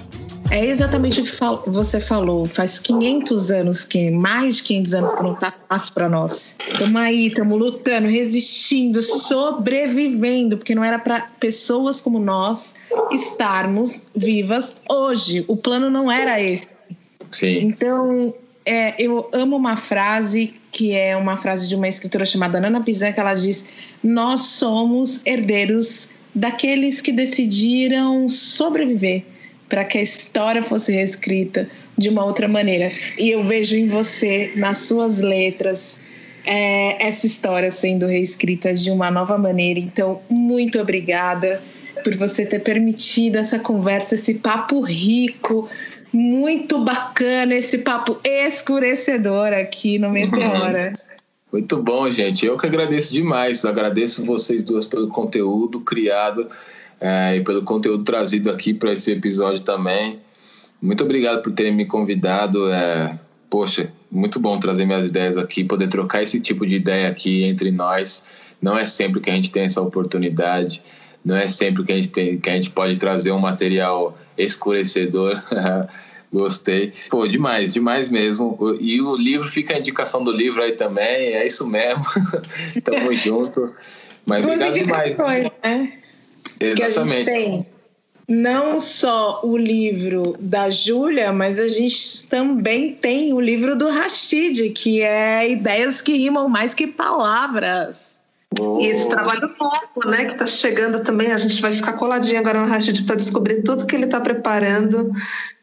É exatamente o que você falou. Faz 500 anos, que mais de 500 anos que não tá fácil para nós. Estamos aí, estamos lutando, resistindo, sobrevivendo, porque não era para pessoas como nós estarmos vivas hoje. O plano não era esse. Sim. Então, é, eu amo uma frase que é uma frase de uma escritora chamada Nana Pizan, que ela diz: Nós somos herdeiros daqueles que decidiram sobreviver para que a história fosse reescrita de uma outra maneira. E eu vejo em você, nas suas letras, é, essa história sendo reescrita de uma nova maneira. Então, muito obrigada por você ter permitido essa conversa, esse papo rico muito bacana esse papo escurecedor aqui no Meteora. Muito bom, gente. Eu que agradeço demais. Agradeço vocês duas pelo conteúdo criado é, e pelo conteúdo trazido aqui para esse episódio também. Muito obrigado por terem me convidado. É, poxa, muito bom trazer minhas ideias aqui, poder trocar esse tipo de ideia aqui entre nós. Não é sempre que a gente tem essa oportunidade. Não é sempre que a gente, tem, que a gente pode trazer um material escurecedor. Gostei. Pô, demais, demais mesmo. E o livro fica a indicação do livro aí também, é isso mesmo. Tamo junto. Mas obrigado demais. Né? Exatamente. Que a gente tem não só o livro da Júlia, mas a gente também tem o livro do Rashid, que é Ideias que rimam mais que palavras. E esse trabalho novo, né, que está chegando também, a gente vai ficar coladinho agora no Rashid para descobrir tudo que ele está preparando.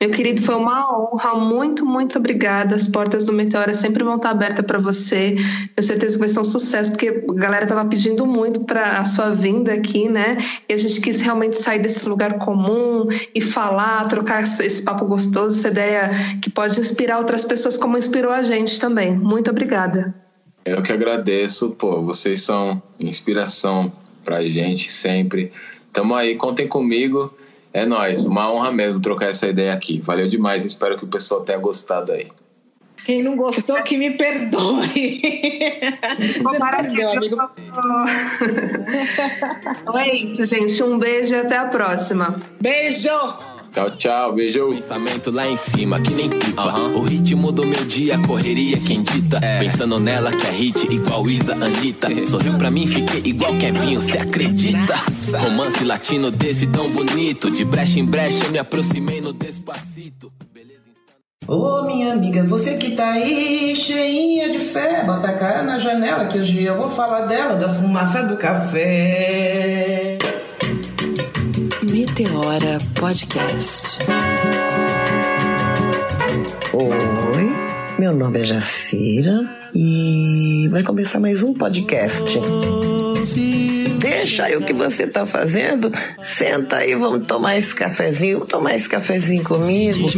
Meu querido, foi uma honra, muito, muito obrigada. As portas do Meteora sempre vão estar abertas para você. Tenho certeza que vai ser um sucesso, porque a galera estava pedindo muito para a sua vinda aqui, né? E a gente quis realmente sair desse lugar comum e falar, trocar esse papo gostoso, essa ideia que pode inspirar outras pessoas, como inspirou a gente também. Muito obrigada. Eu que agradeço, pô, vocês são inspiração pra gente sempre. Tamo aí, contem comigo. É nós, uma honra mesmo trocar essa ideia aqui. Valeu demais, espero que o pessoal tenha gostado aí. Quem não gostou, que me perdoe. Perdeu, amigo. Então é isso, gente. Um beijo e até a próxima. Beijo! Tchau, tchau, beijo. Pensamento lá em cima, que nem pipa. O ritmo do meu dia, correria, quem dita. É. Pensando nela que é hit, igual Isa, Anitta. Sorriu pra mim, fiquei igual Kevinho, cê acredita? Romance latino desse tão bonito. De brecha em brecha, eu me aproximei no despacito. Ô oh, minha amiga, você que tá aí cheinha de fé, bota a cara na janela que hoje eu vou falar dela, da fumaça do café Meteora Podcast. Oi, meu nome é Jacira e vai começar mais um podcast. Deixa aí o que você tá fazendo, senta aí, vamos tomar esse cafezinho, tomar esse cafezinho comigo.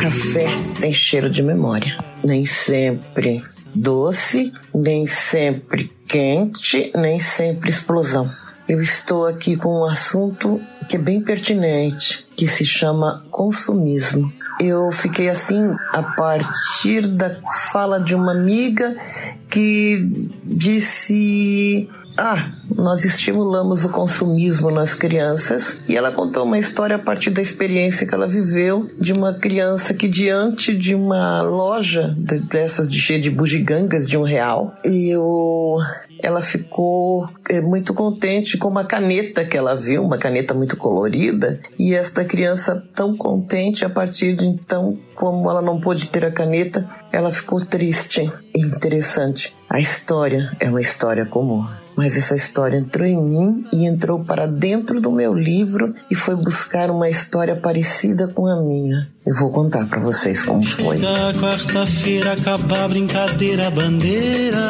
Café tem cheiro de memória, nem sempre doce, nem sempre quente, nem sempre explosão. Eu estou aqui com um assunto que é bem pertinente, que se chama consumismo. Eu fiquei assim a partir da fala de uma amiga que disse ah, nós estimulamos o consumismo nas crianças e ela contou uma história a partir da experiência que ela viveu de uma criança que diante de uma loja dessas de cheia de bugigangas de um real e eu ela ficou é, muito contente com uma caneta que ela viu, uma caneta muito colorida, e esta criança tão contente a partir de então, como ela não pôde ter a caneta, ela ficou triste. Interessante. A história é uma história comum. Mas essa história entrou em mim e entrou para dentro do meu livro e foi buscar uma história parecida com a minha. Eu vou contar para vocês como foi. quarta-feira acabar brincadeira bandeira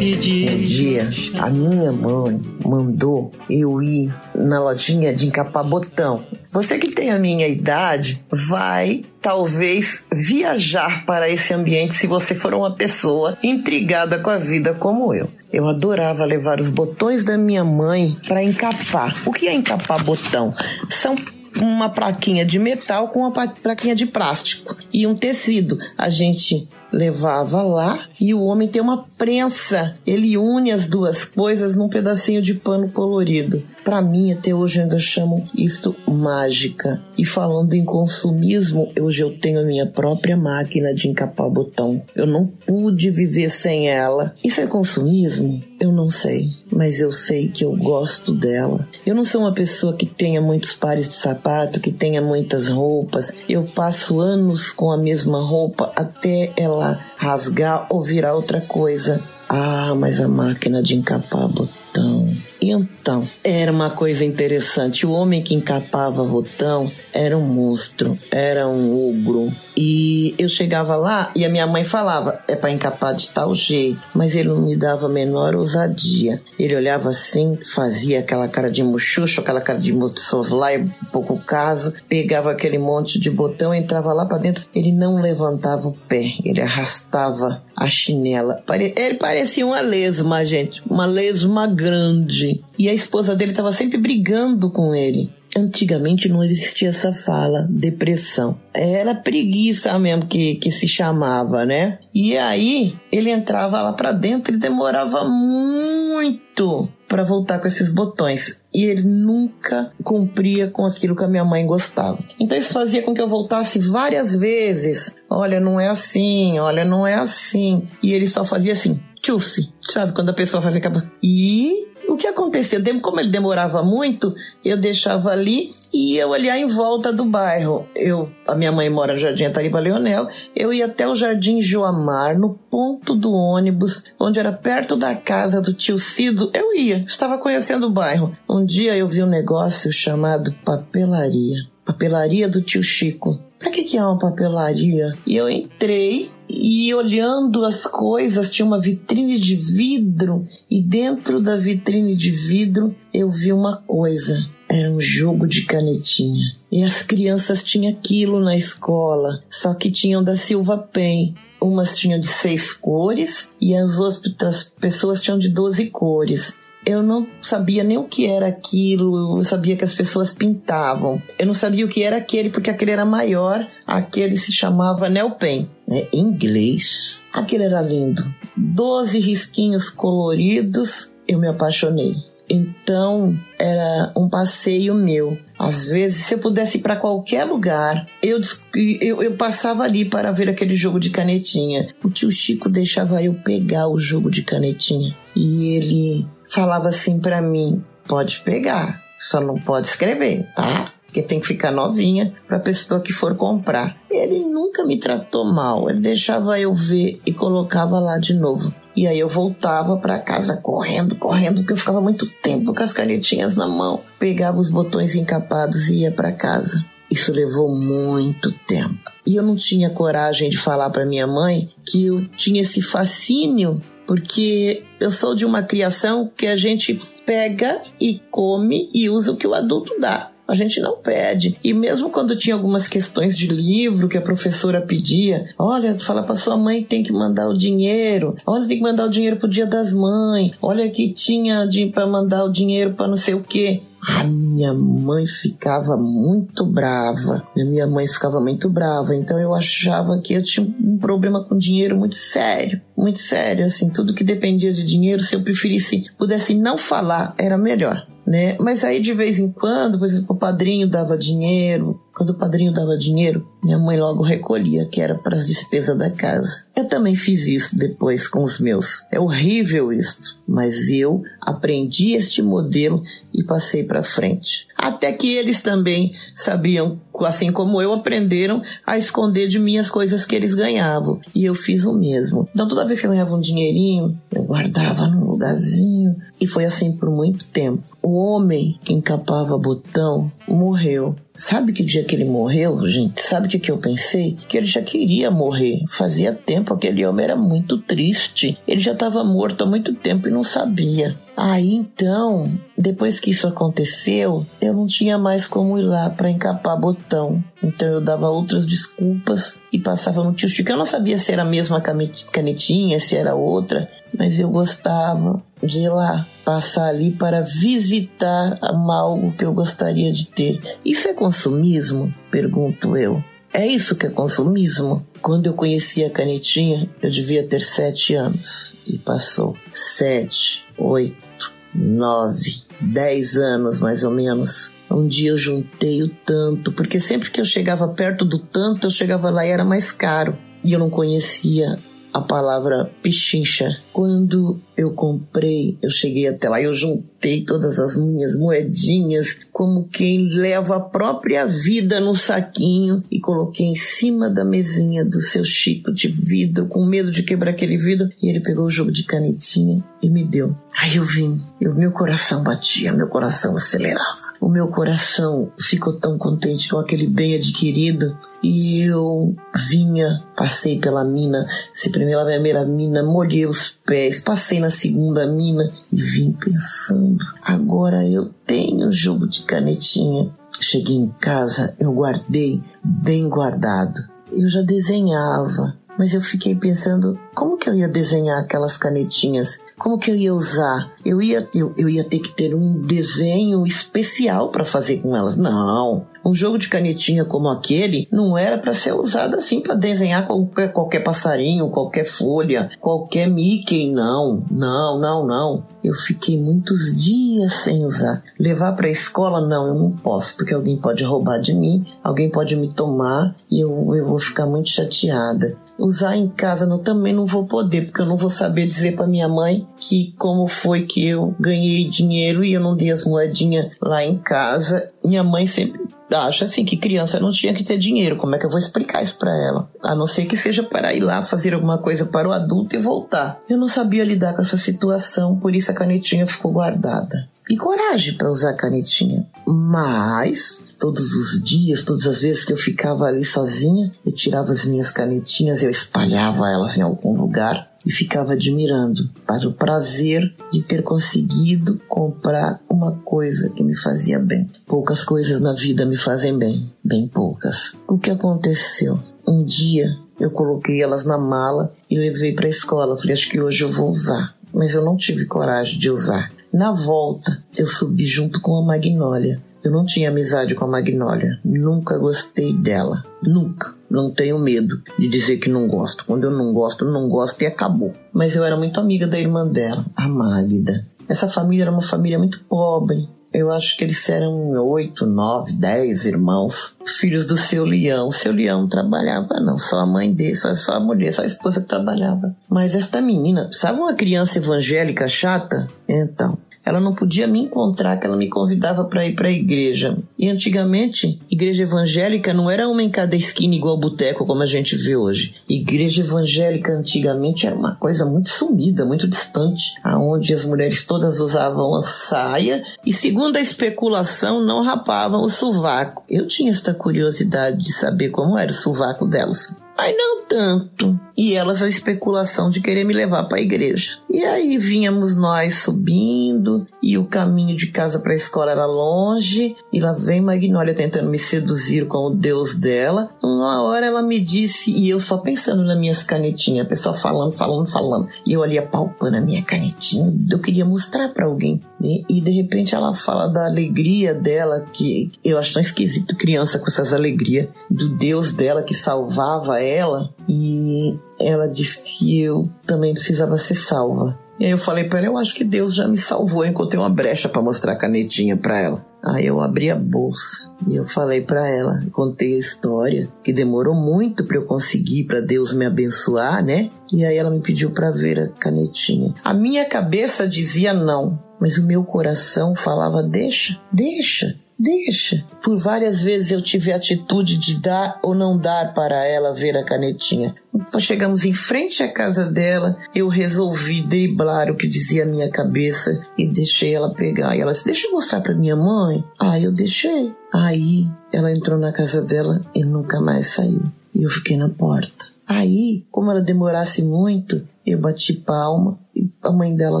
Um dia, a minha mãe mandou eu ir na lojinha de encapar botão. Você que tem a minha idade vai talvez viajar para esse ambiente se você for uma pessoa intrigada com a vida como eu. Eu adorava levar os botões da minha mãe para encapar. O que é encapar botão? São uma plaquinha de metal com uma plaquinha de plástico e um tecido. A gente levava lá e o homem tem uma prensa. Ele une as duas coisas num pedacinho de pano colorido. Para mim, até hoje ainda chamo isto mágica. E falando em consumismo, hoje eu tenho a minha própria máquina de encapar botão. Eu não pude viver sem ela. Isso é consumismo? Eu não sei, mas eu sei que eu gosto dela. Eu não sou uma pessoa que tenha muitos pares de sapato, que tenha muitas roupas. Eu passo anos com a mesma roupa até ela ela rasgar ou virar outra coisa. Ah, mas a máquina de encapar botão. Então, era uma coisa interessante. O homem que encapava botão era um monstro, era um ogro. E eu chegava lá e a minha mãe falava: é para encapar de tal jeito. Mas ele não me dava a menor ousadia. Ele olhava assim, fazia aquela cara de muxuxo, aquela cara de soslaio, pouco caso, pegava aquele monte de botão, entrava lá para dentro. Ele não levantava o pé, ele arrastava a chinela. Ele parecia uma lesma, gente, uma lesma grande. E a esposa dele estava sempre brigando com ele. Antigamente não existia essa fala, depressão. Era preguiça mesmo que, que se chamava, né? E aí ele entrava lá para dentro e demorava muito para voltar com esses botões. E ele nunca cumpria com aquilo que a minha mãe gostava. Então isso fazia com que eu voltasse várias vezes. Olha, não é assim, olha, não é assim. E ele só fazia assim, tchuf. Sabe quando a pessoa fazia aquela. E o que acontecia? Como ele demorava muito, eu deixava ali e ia olhar em volta do bairro. Eu, a minha mãe mora no Jardim Atariba Leonel, eu ia até o Jardim Joamar, no ponto do ônibus, onde era perto da casa do tio Cido. Eu ia, estava conhecendo o bairro. Um dia eu vi um negócio chamado papelaria. Papelaria do tio Chico. Para que, que é uma papelaria? E eu entrei e olhando as coisas, tinha uma vitrine de vidro e dentro da vitrine de vidro eu vi uma coisa. Era um jogo de canetinha. E as crianças tinham aquilo na escola, só que tinham da Silva Pen. Umas tinham de seis cores e as outras pessoas tinham de doze cores eu não sabia nem o que era aquilo, eu sabia que as pessoas pintavam. Eu não sabia o que era aquele, porque aquele era maior, aquele se chamava Nelpen, né? Em inglês. Aquele era lindo. Doze risquinhos coloridos, eu me apaixonei. Então era um passeio meu. Às vezes, se eu pudesse ir para qualquer lugar, eu, eu, eu, passava ali para ver aquele jogo de canetinha. O tio Chico deixava eu pegar o jogo de canetinha. E ele falava assim para mim: pode pegar, só não pode escrever, tá? Porque tem que ficar novinha para a pessoa que for comprar. Ele nunca me tratou mal, ele deixava eu ver e colocava lá de novo. E aí eu voltava para casa correndo, correndo, porque eu ficava muito tempo com as canetinhas na mão. Pegava os botões encapados e ia para casa. Isso levou muito tempo. E eu não tinha coragem de falar para minha mãe que eu tinha esse fascínio, porque eu sou de uma criação que a gente pega e come e usa o que o adulto dá a gente não pede. E mesmo quando tinha algumas questões de livro que a professora pedia, olha, fala para sua mãe que tem que mandar o dinheiro, olha, tem que mandar o dinheiro pro Dia das Mães, olha que tinha para mandar o dinheiro para não sei o quê. A minha mãe ficava muito brava. Minha mãe ficava muito brava. Então eu achava que eu tinha um problema com dinheiro muito sério. Muito sério, assim. Tudo que dependia de dinheiro, se eu preferisse, pudesse não falar, era melhor né? Mas aí de vez em quando, por exemplo, o padrinho dava dinheiro. Quando o padrinho dava dinheiro, minha mãe logo recolhia, que era para as despesas da casa. Eu também fiz isso depois com os meus. É horrível isso, mas eu aprendi este modelo e passei para frente. Até que eles também sabiam, assim como eu, aprenderam a esconder de mim as coisas que eles ganhavam. E eu fiz o mesmo. Então toda vez que eu ganhava um dinheirinho, eu guardava num lugarzinho. E foi assim por muito tempo. O homem que encapava botão morreu. Sabe que dia que ele morreu, gente? Sabe o que, que eu pensei? Que ele já queria morrer. Fazia tempo, aquele homem era muito triste. Ele já estava morto há muito tempo e não sabia. Aí então, depois que isso aconteceu, eu não tinha mais como ir lá para encapar botão. Então eu dava outras desculpas e passava no tio Chico. Eu não sabia se era a mesma canetinha, se era outra, mas eu gostava de ir lá passar ali para visitar algo que eu gostaria de ter. Isso é consumismo? Pergunto eu. É isso que é consumismo? Quando eu conheci a canetinha, eu devia ter sete anos. E passou sete, oito, nove, dez anos mais ou menos. Um dia eu juntei o tanto, porque sempre que eu chegava perto do tanto, eu chegava lá e era mais caro. E eu não conhecia a palavra pichincha. Quando eu comprei, eu cheguei até lá, eu juntei todas as minhas moedinhas, como quem leva a própria vida no saquinho, e coloquei em cima da mesinha do seu Chico de vidro, com medo de quebrar aquele vidro, e ele pegou o jogo de canetinha e me deu. Aí eu vim, e o meu coração batia, meu coração acelerava o meu coração ficou tão contente com aquele bem adquirido e eu vinha, passei pela mina, se pela primeira mina, molhei os pés, passei na segunda mina e vim pensando, agora eu tenho jogo de canetinha. Cheguei em casa, eu guardei bem guardado. Eu já desenhava, mas eu fiquei pensando como que eu ia desenhar aquelas canetinhas como que eu ia usar? Eu ia, eu, eu ia ter que ter um desenho especial para fazer com elas. Não. Um jogo de canetinha como aquele não era para ser usado assim para desenhar qualquer, qualquer passarinho, qualquer folha, qualquer Mickey. Não, não, não, não. Eu fiquei muitos dias sem usar. Levar para a escola, não, eu não posso, porque alguém pode roubar de mim, alguém pode me tomar e eu, eu vou ficar muito chateada usar em casa não, também não vou poder, porque eu não vou saber dizer para minha mãe que como foi que eu ganhei dinheiro e eu não dei as moedinhas lá em casa. Minha mãe sempre acha assim que criança não tinha que ter dinheiro. Como é que eu vou explicar isso para ela? A não ser que seja para ir lá fazer alguma coisa para o adulto e voltar. Eu não sabia lidar com essa situação, por isso a canetinha ficou guardada. E coragem para usar a canetinha. Mas todos os dias, todas as vezes que eu ficava ali sozinha, eu tirava as minhas canetinhas, eu espalhava elas em algum lugar e ficava admirando para o prazer de ter conseguido comprar uma coisa que me fazia bem. Poucas coisas na vida me fazem bem, bem poucas. O que aconteceu? Um dia eu coloquei elas na mala e levei para a escola. falei, acho que hoje eu vou usar. Mas eu não tive coragem de usar. Na volta, eu subi junto com a Magnólia. Eu não tinha amizade com a Magnólia. Nunca gostei dela. Nunca. Não tenho medo de dizer que não gosto. Quando eu não gosto, não gosto e acabou. Mas eu era muito amiga da irmã dela, a Magda. Essa família era uma família muito pobre. Eu acho que eles eram oito, nove, dez irmãos, filhos do seu Leão. O seu Leão trabalhava, não, só a mãe dele, só, só a mulher, só a esposa que trabalhava. Mas esta menina, sabe uma criança evangélica chata? Então, ela não podia me encontrar, que ela me convidava para ir para a igreja. E antigamente, igreja evangélica não era uma em cada esquina igual boteco como a gente vê hoje. Igreja evangélica antigamente era uma coisa muito sumida, muito distante, aonde as mulheres todas usavam a saia e segundo a especulação não rapavam o sovaco. Eu tinha esta curiosidade de saber como era o sovaco delas mas não tanto. E elas a especulação de querer me levar para a igreja. E aí vínhamos nós subindo e o caminho de casa para a escola era longe e lá vem Magnólia tentando me seduzir com o Deus dela. Uma hora ela me disse e eu só pensando nas minhas canetinhas, a pessoa falando, falando, falando e eu ali apalpando a minha canetinha. Eu queria mostrar para alguém. Né? E de repente ela fala da alegria dela que eu acho tão esquisito criança com essas alegrias do Deus dela que salvava ela ela e ela disse que eu também precisava ser salva. E aí eu falei para ela, eu acho que Deus já me salvou. Eu encontrei uma brecha para mostrar a canetinha para ela. Aí eu abri a bolsa e eu falei para ela, contei a história que demorou muito para eu conseguir para Deus me abençoar, né? E aí ela me pediu para ver a canetinha. A minha cabeça dizia não, mas o meu coração falava deixa, deixa. Deixa. Por várias vezes eu tive a atitude de dar ou não dar para ela ver a canetinha. Nós chegamos em frente à casa dela, eu resolvi driblar o que dizia a minha cabeça e deixei ela pegar. E ela disse: Deixa eu mostrar para minha mãe. Ah, eu deixei. Aí ela entrou na casa dela e nunca mais saiu. E eu fiquei na porta. Aí, como ela demorasse muito, eu bati palma e a mãe dela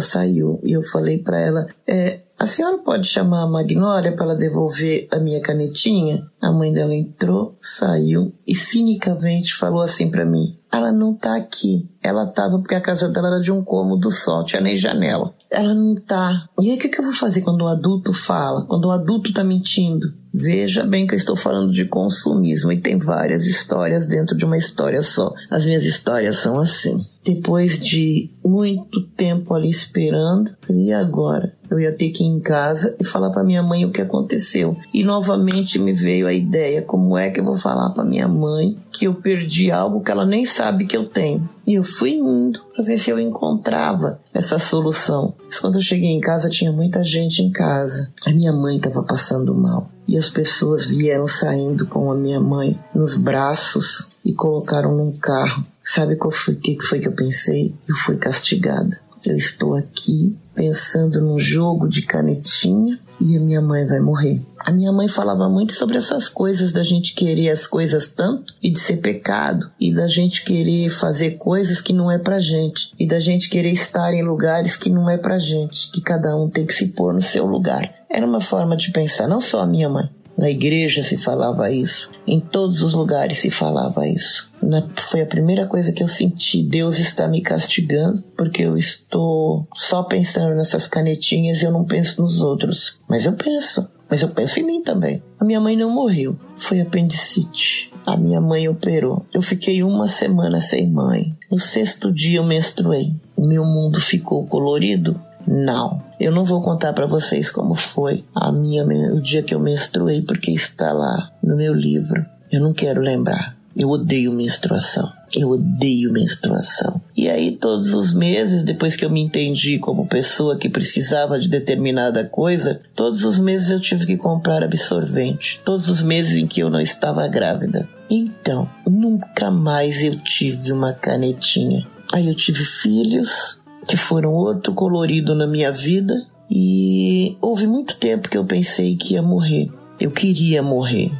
saiu. E eu falei para ela: é, a senhora pode chamar a Magnólia para ela devolver a minha canetinha? A mãe dela entrou, saiu e cinicamente falou assim para mim: Ela não tá aqui. Ela tava porque a casa dela era de um cômodo só, tinha nem janela. Ela não tá. E aí o que, que eu vou fazer quando um adulto fala? Quando um adulto tá mentindo? Veja bem que eu estou falando de consumismo e tem várias histórias dentro de uma história só. As minhas histórias são assim. Depois de muito tempo ali esperando, e agora? Eu ia ter que ir em casa e falar para minha mãe o que aconteceu. E novamente me veio a ideia: como é que eu vou falar para minha mãe que eu perdi algo que ela nem sabe que eu tenho? E eu fui indo para ver se eu encontrava essa solução. Mas quando eu cheguei em casa, tinha muita gente em casa. A minha mãe estava passando mal. E as pessoas vieram saindo com a minha mãe nos braços e colocaram num carro. Sabe foi, que foi que eu pensei? Eu fui castigada. Eu estou aqui pensando num jogo de canetinha e a minha mãe vai morrer. A minha mãe falava muito sobre essas coisas da gente querer as coisas tanto e de ser pecado e da gente querer fazer coisas que não é pra gente e da gente querer estar em lugares que não é pra gente, que cada um tem que se pôr no seu lugar. Era uma forma de pensar, não só a minha mãe. Na igreja se falava isso, em todos os lugares se falava isso. Foi a primeira coisa que eu senti. Deus está me castigando porque eu estou só pensando nessas canetinhas e eu não penso nos outros. Mas eu penso. Mas eu penso em mim também. A minha mãe não morreu. Foi apendicite. A minha mãe operou. Eu fiquei uma semana sem mãe. No sexto dia eu menstruei. O meu mundo ficou colorido não, eu não vou contar para vocês como foi a minha o dia que eu menstruei porque está lá no meu livro. Eu não quero lembrar. Eu odeio menstruação. Eu odeio menstruação. E aí, todos os meses, depois que eu me entendi como pessoa que precisava de determinada coisa, todos os meses eu tive que comprar absorvente. Todos os meses em que eu não estava grávida. Então, nunca mais eu tive uma canetinha. Aí eu tive filhos, que foram outro colorido na minha vida e houve muito tempo que eu pensei que ia morrer. Eu queria morrer.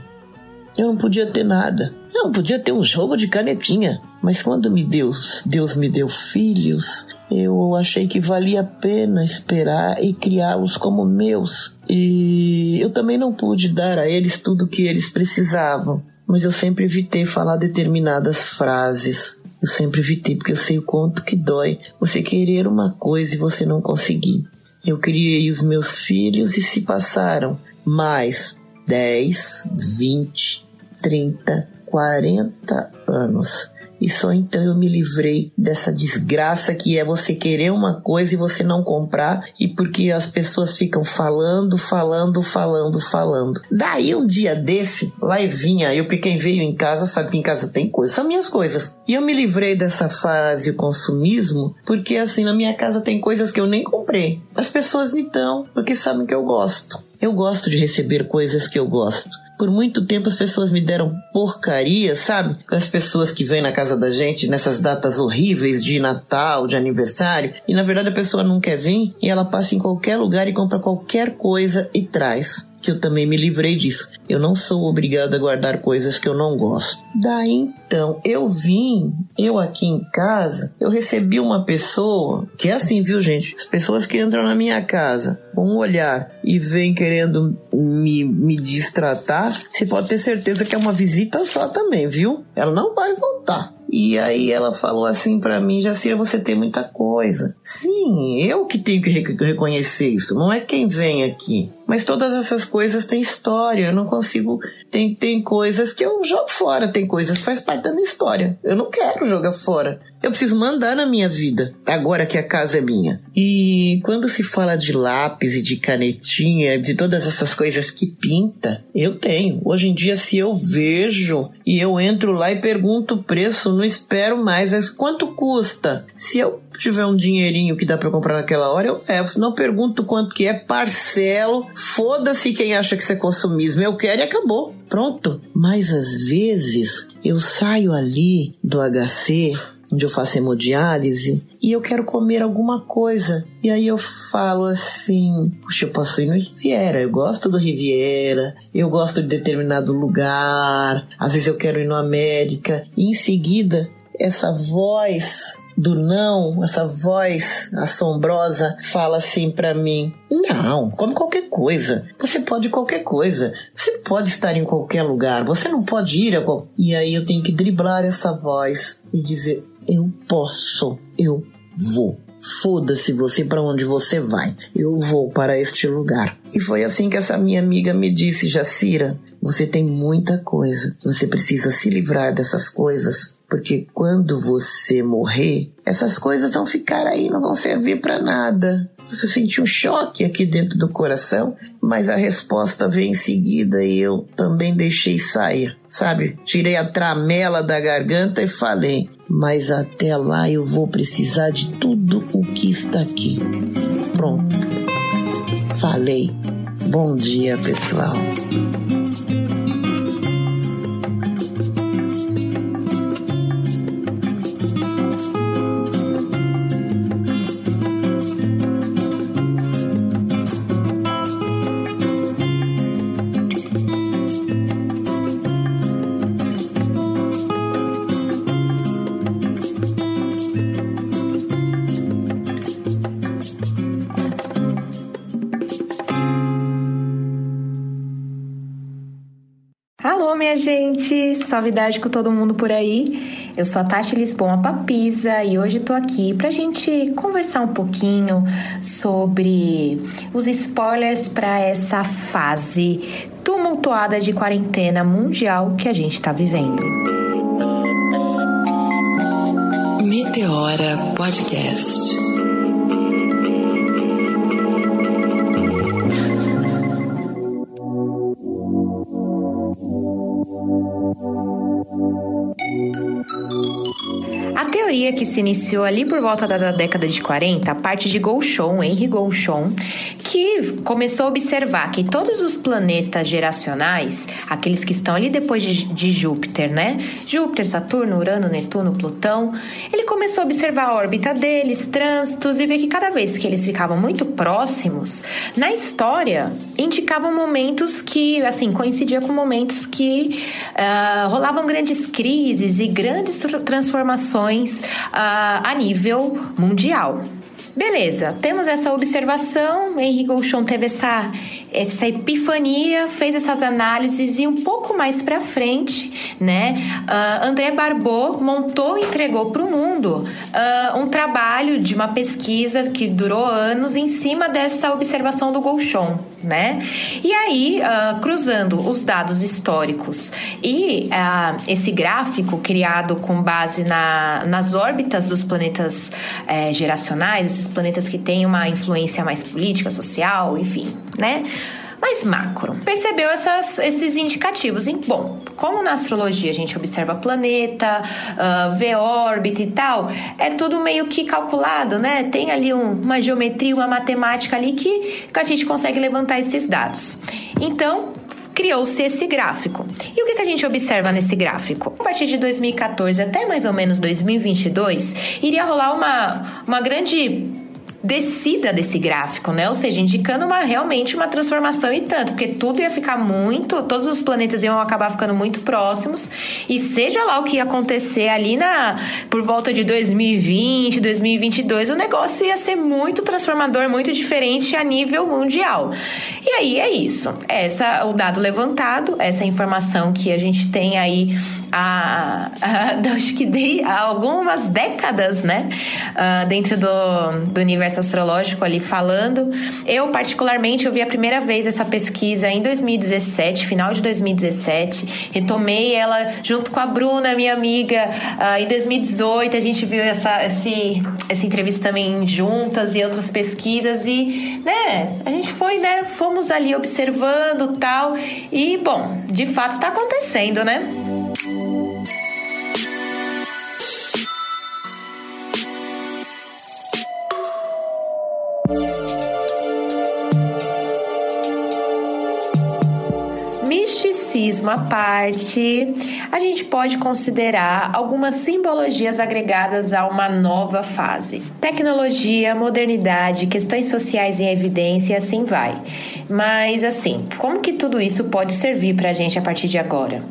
Eu não podia ter nada. Eu não podia ter um jogo de canetinha. Mas quando me deu, Deus me deu filhos, eu achei que valia a pena esperar e criá-los como meus. E eu também não pude dar a eles tudo o que eles precisavam. Mas eu sempre evitei falar determinadas frases eu sempre evitei porque eu sei o quanto que dói você querer uma coisa e você não conseguir. Eu criei os meus filhos e se passaram mais 10, 20, 30, 40 anos. E só então eu me livrei dessa desgraça que é você querer uma coisa e você não comprar e porque as pessoas ficam falando, falando, falando, falando. Daí um dia desse, lá e vinha, eu quem veio em casa sabe que em casa tem coisas, são minhas coisas. E eu me livrei dessa fase consumismo porque assim na minha casa tem coisas que eu nem comprei. As pessoas me dão porque sabem que eu gosto. Eu gosto de receber coisas que eu gosto. Por muito tempo as pessoas me deram porcaria, sabe? As pessoas que vêm na casa da gente nessas datas horríveis de Natal, de aniversário, e na verdade a pessoa não quer vir e ela passa em qualquer lugar e compra qualquer coisa e traz que eu também me livrei disso. Eu não sou obrigado a guardar coisas que eu não gosto. Daí então, eu vim, eu aqui em casa, eu recebi uma pessoa, que é assim, viu, gente? As pessoas que entram na minha casa com um olhar e vêm querendo me, me distratar, você pode ter certeza que é uma visita só também, viu? Ela não vai voltar. E aí ela falou assim para mim, Jacira, você tem muita coisa. Sim, eu que tenho que reconhecer isso, não é quem vem aqui. Mas todas essas coisas têm história, eu não consigo. Tem, tem coisas que eu jogo fora, tem coisas que faz parte da minha história. Eu não quero jogar fora. Eu preciso mandar na minha vida, agora que a casa é minha. E quando se fala de lápis e de canetinha, de todas essas coisas que pinta, eu tenho. Hoje em dia, se eu vejo e eu entro lá e pergunto o preço, não espero mais. Mas quanto custa? Se eu tiver um dinheirinho que dá para comprar naquela hora, eu levo. Não pergunto quanto que é, parcelo. Foda-se quem acha que isso é consumismo. Eu quero e acabou. Pronto. Mas às vezes eu saio ali do HC onde eu faço hemodiálise, e eu quero comer alguma coisa. E aí eu falo assim: puxa, eu posso ir no Riviera, eu gosto do Riviera, eu gosto de determinado lugar, às vezes eu quero ir no América. E em seguida, essa voz do não, essa voz assombrosa fala assim para mim: "Não, come qualquer coisa. Você pode qualquer coisa. Você pode estar em qualquer lugar. Você não pode ir a qual... E aí eu tenho que driblar essa voz e dizer: "Eu posso. Eu vou." Foda-se você para onde você vai. Eu vou para este lugar. E foi assim que essa minha amiga me disse, Jacira, você tem muita coisa. Você precisa se livrar dessas coisas porque quando você morrer, essas coisas vão ficar aí, não vão servir para nada. Você sentiu um choque aqui dentro do coração, mas a resposta veio em seguida e eu também deixei sair. Sabe, tirei a tramela da garganta e falei: Mas até lá eu vou precisar de tudo o que está aqui. Pronto. Falei. Bom dia, pessoal. Suavidade com todo mundo por aí. Eu sou a Tati Lisboa Papisa e hoje tô aqui pra gente conversar um pouquinho sobre os spoilers para essa fase tumultuada de quarentena mundial que a gente tá vivendo. Meteora Podcast. Que se iniciou ali por volta da década de 40, a parte de Gauchon, Henri Gauchon, que começou a observar que todos os planetas geracionais, aqueles que estão ali depois de, de Júpiter, né? Júpiter, Saturno, Urano, Netuno, Plutão, ele começou a observar a órbita deles, trânsitos e ver que cada vez que eles ficavam muito próximos, na história indicavam momentos que, assim, coincidia com momentos que uh, rolavam grandes crises e grandes transformações uh, a nível mundial. Beleza, temos essa observação, Henri Gouchon teve essa, essa epifania, fez essas análises e um pouco mais para frente, né, uh, André Barbot montou e entregou para o mundo uh, um trabalho de uma pesquisa que durou anos em cima dessa observação do Gouchon, né? E aí, uh, cruzando os dados históricos e uh, esse gráfico criado com base na, nas órbitas dos planetas uh, geracionais, esses planetas que têm uma influência mais política, social, enfim, né? mais macro. Percebeu essas, esses indicativos. E, bom, como na astrologia a gente observa planeta, uh, vê órbita e tal, é tudo meio que calculado, né? Tem ali um, uma geometria, uma matemática ali que, que a gente consegue levantar esses dados. Então, criou-se esse gráfico. E o que, que a gente observa nesse gráfico? A partir de 2014 até mais ou menos 2022, iria rolar uma, uma grande descida desse gráfico, né? Ou seja, indicando uma, realmente uma transformação e tanto, porque tudo ia ficar muito, todos os planetas iam acabar ficando muito próximos, e seja lá o que ia acontecer ali na por volta de 2020, 2022, o negócio ia ser muito transformador, muito diferente a nível mundial. E aí é isso. Essa o dado levantado, essa informação que a gente tem aí há, acho que de, há algumas décadas, né? Uh, dentro do, do universo astrológico ali falando. Eu, particularmente, eu vi a primeira vez essa pesquisa em 2017, final de 2017. Retomei ela junto com a Bruna, minha amiga, uh, em 2018. A gente viu essa, esse, essa entrevista também juntas e outras pesquisas. E, né, a gente foi, né? Fomos ali observando tal. E, bom, de fato está acontecendo, né? Misticismo à parte, a gente pode considerar algumas simbologias agregadas a uma nova fase. Tecnologia, modernidade, questões sociais em evidência e assim vai. Mas assim, como que tudo isso pode servir para a gente a partir de agora?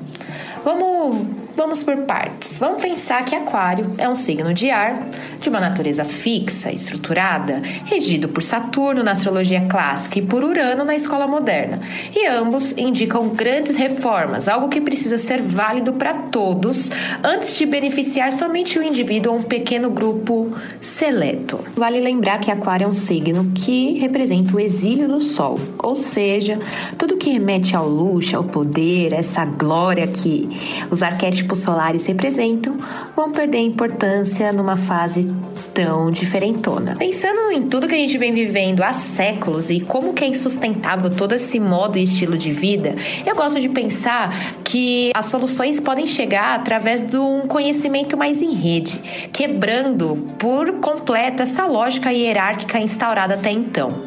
Vamos Vamos por partes. Vamos pensar que Aquário é um signo de ar, de uma natureza fixa, estruturada, regido por Saturno na astrologia clássica e por Urano na escola moderna. E ambos indicam grandes reformas, algo que precisa ser válido para todos antes de beneficiar somente o indivíduo ou um pequeno grupo seleto. Vale lembrar que Aquário é um signo que representa o exílio do Sol, ou seja, tudo que remete ao luxo, ao poder, essa glória que os arquétipos arquétipos solares representam vão perder importância numa fase tão diferentona. Pensando em tudo que a gente vem vivendo há séculos e como que é insustentável todo esse modo e estilo de vida, eu gosto de pensar que as soluções podem chegar através de um conhecimento mais em rede, quebrando por completo essa lógica hierárquica instaurada até então.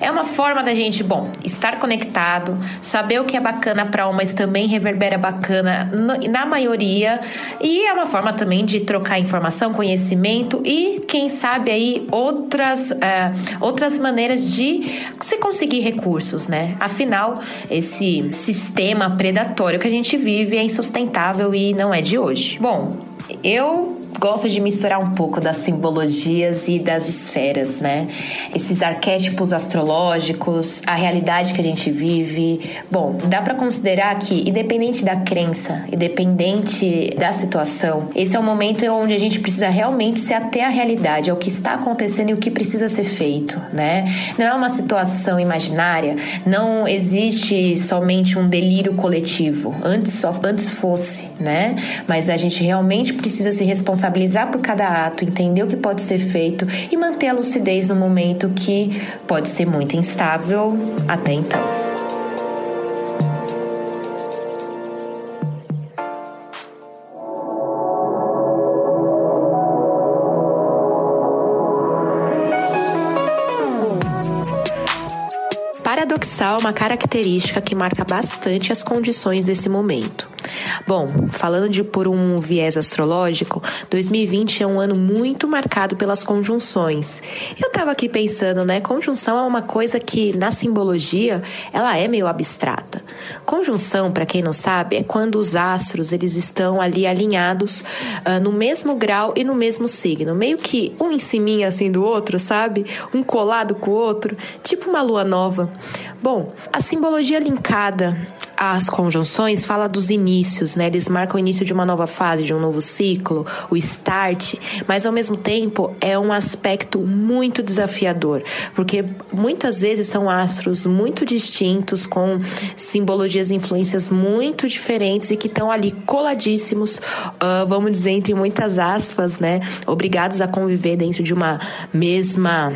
É uma forma da gente, bom, estar conectado, saber o que é bacana para uma, mas também reverbera bacana na maioria, e é uma forma também de trocar informação, conhecimento e, quem sabe, aí outras, é, outras maneiras de se conseguir recursos, né? Afinal, esse sistema predatório que a gente vive é insustentável e não é de hoje. Bom, eu gosto de misturar um pouco das simbologias e das esferas, né? Esses arquétipos astrológicos, a realidade que a gente vive. Bom, dá para considerar que, independente da crença, independente da situação, esse é o momento onde a gente precisa realmente se ater à realidade, ao que está acontecendo e o que precisa ser feito, né? Não é uma situação imaginária, não existe somente um delírio coletivo. Antes só antes fosse, né? Mas a gente realmente precisa se responsabilizar por cada ato, entender o que pode ser feito e manter a lucidez no momento que pode ser muito instável até então. Paradoxal é uma característica que marca bastante as condições desse momento. Bom, falando de por um viés astrológico, 2020 é um ano muito marcado pelas conjunções. Eu tava aqui pensando, né? Conjunção é uma coisa que na simbologia ela é meio abstrata. Conjunção, para quem não sabe, é quando os astros eles estão ali alinhados uh, no mesmo grau e no mesmo signo, meio que um em cima assim do outro, sabe? Um colado com o outro, tipo uma lua nova. Bom, a simbologia linkada as conjunções fala dos inícios, né? Eles marcam o início de uma nova fase, de um novo ciclo, o start, mas ao mesmo tempo é um aspecto muito desafiador, porque muitas vezes são astros muito distintos, com simbologias e influências muito diferentes e que estão ali coladíssimos, uh, vamos dizer, entre muitas aspas, né? Obrigados a conviver dentro de uma mesma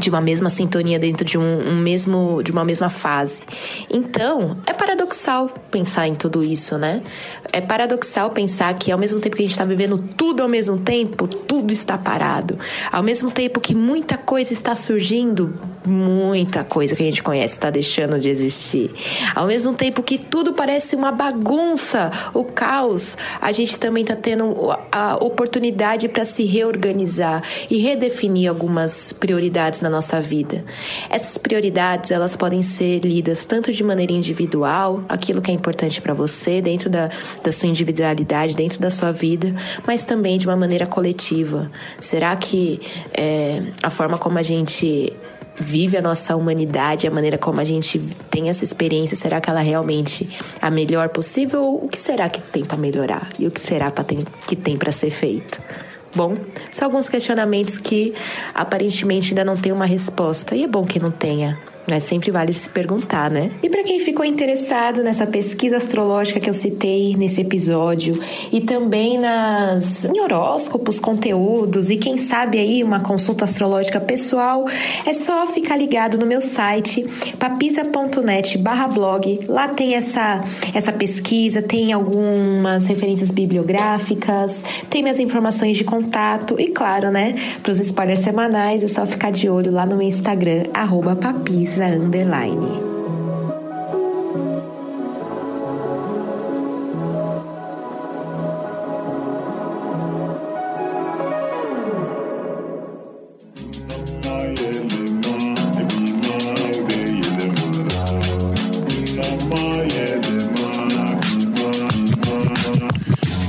de uma mesma sintonia dentro de um, um, mesmo de uma mesma fase. Então, é paradoxal pensar em tudo isso, né? É paradoxal pensar que ao mesmo tempo que a gente está vivendo tudo ao mesmo tempo, tudo está parado. Ao mesmo tempo que muita coisa está surgindo, muita coisa que a gente conhece está deixando de existir. Ao mesmo tempo que tudo parece uma bagunça, o caos, a gente também está tendo a oportunidade para se reorganizar e redefinir algumas prioridades na nossa vida. Essas prioridades, elas podem ser lidas tanto de maneira individual, aquilo que é importante para você, dentro da, da sua individualidade, dentro da sua vida, mas também de uma maneira coletiva. Será que é, a forma como a gente vive a nossa humanidade, a maneira como a gente tem essa experiência, será que ela é realmente a melhor possível? Ou o que será que tem para melhorar? E o que será que tem para ser feito? Bom, são alguns questionamentos que aparentemente ainda não tem uma resposta, e é bom que não tenha, mas sempre vale se perguntar, né? E para quem ficou interessado nessa pesquisa astrológica que eu citei nesse episódio e também nas em horóscopos, conteúdos e quem sabe aí uma consulta astrológica pessoal, é só ficar ligado no meu site papisa.net/blog. Lá tem essa essa pesquisa, tem algumas referências bibliográficas, tem minhas informações de contato e claro, né, para os spoilers semanais é só ficar de olho lá no meu Instagram @papisa Luísa Underline.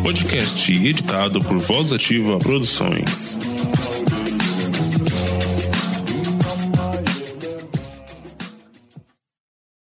Podcast editado por Voz Ativa Produções.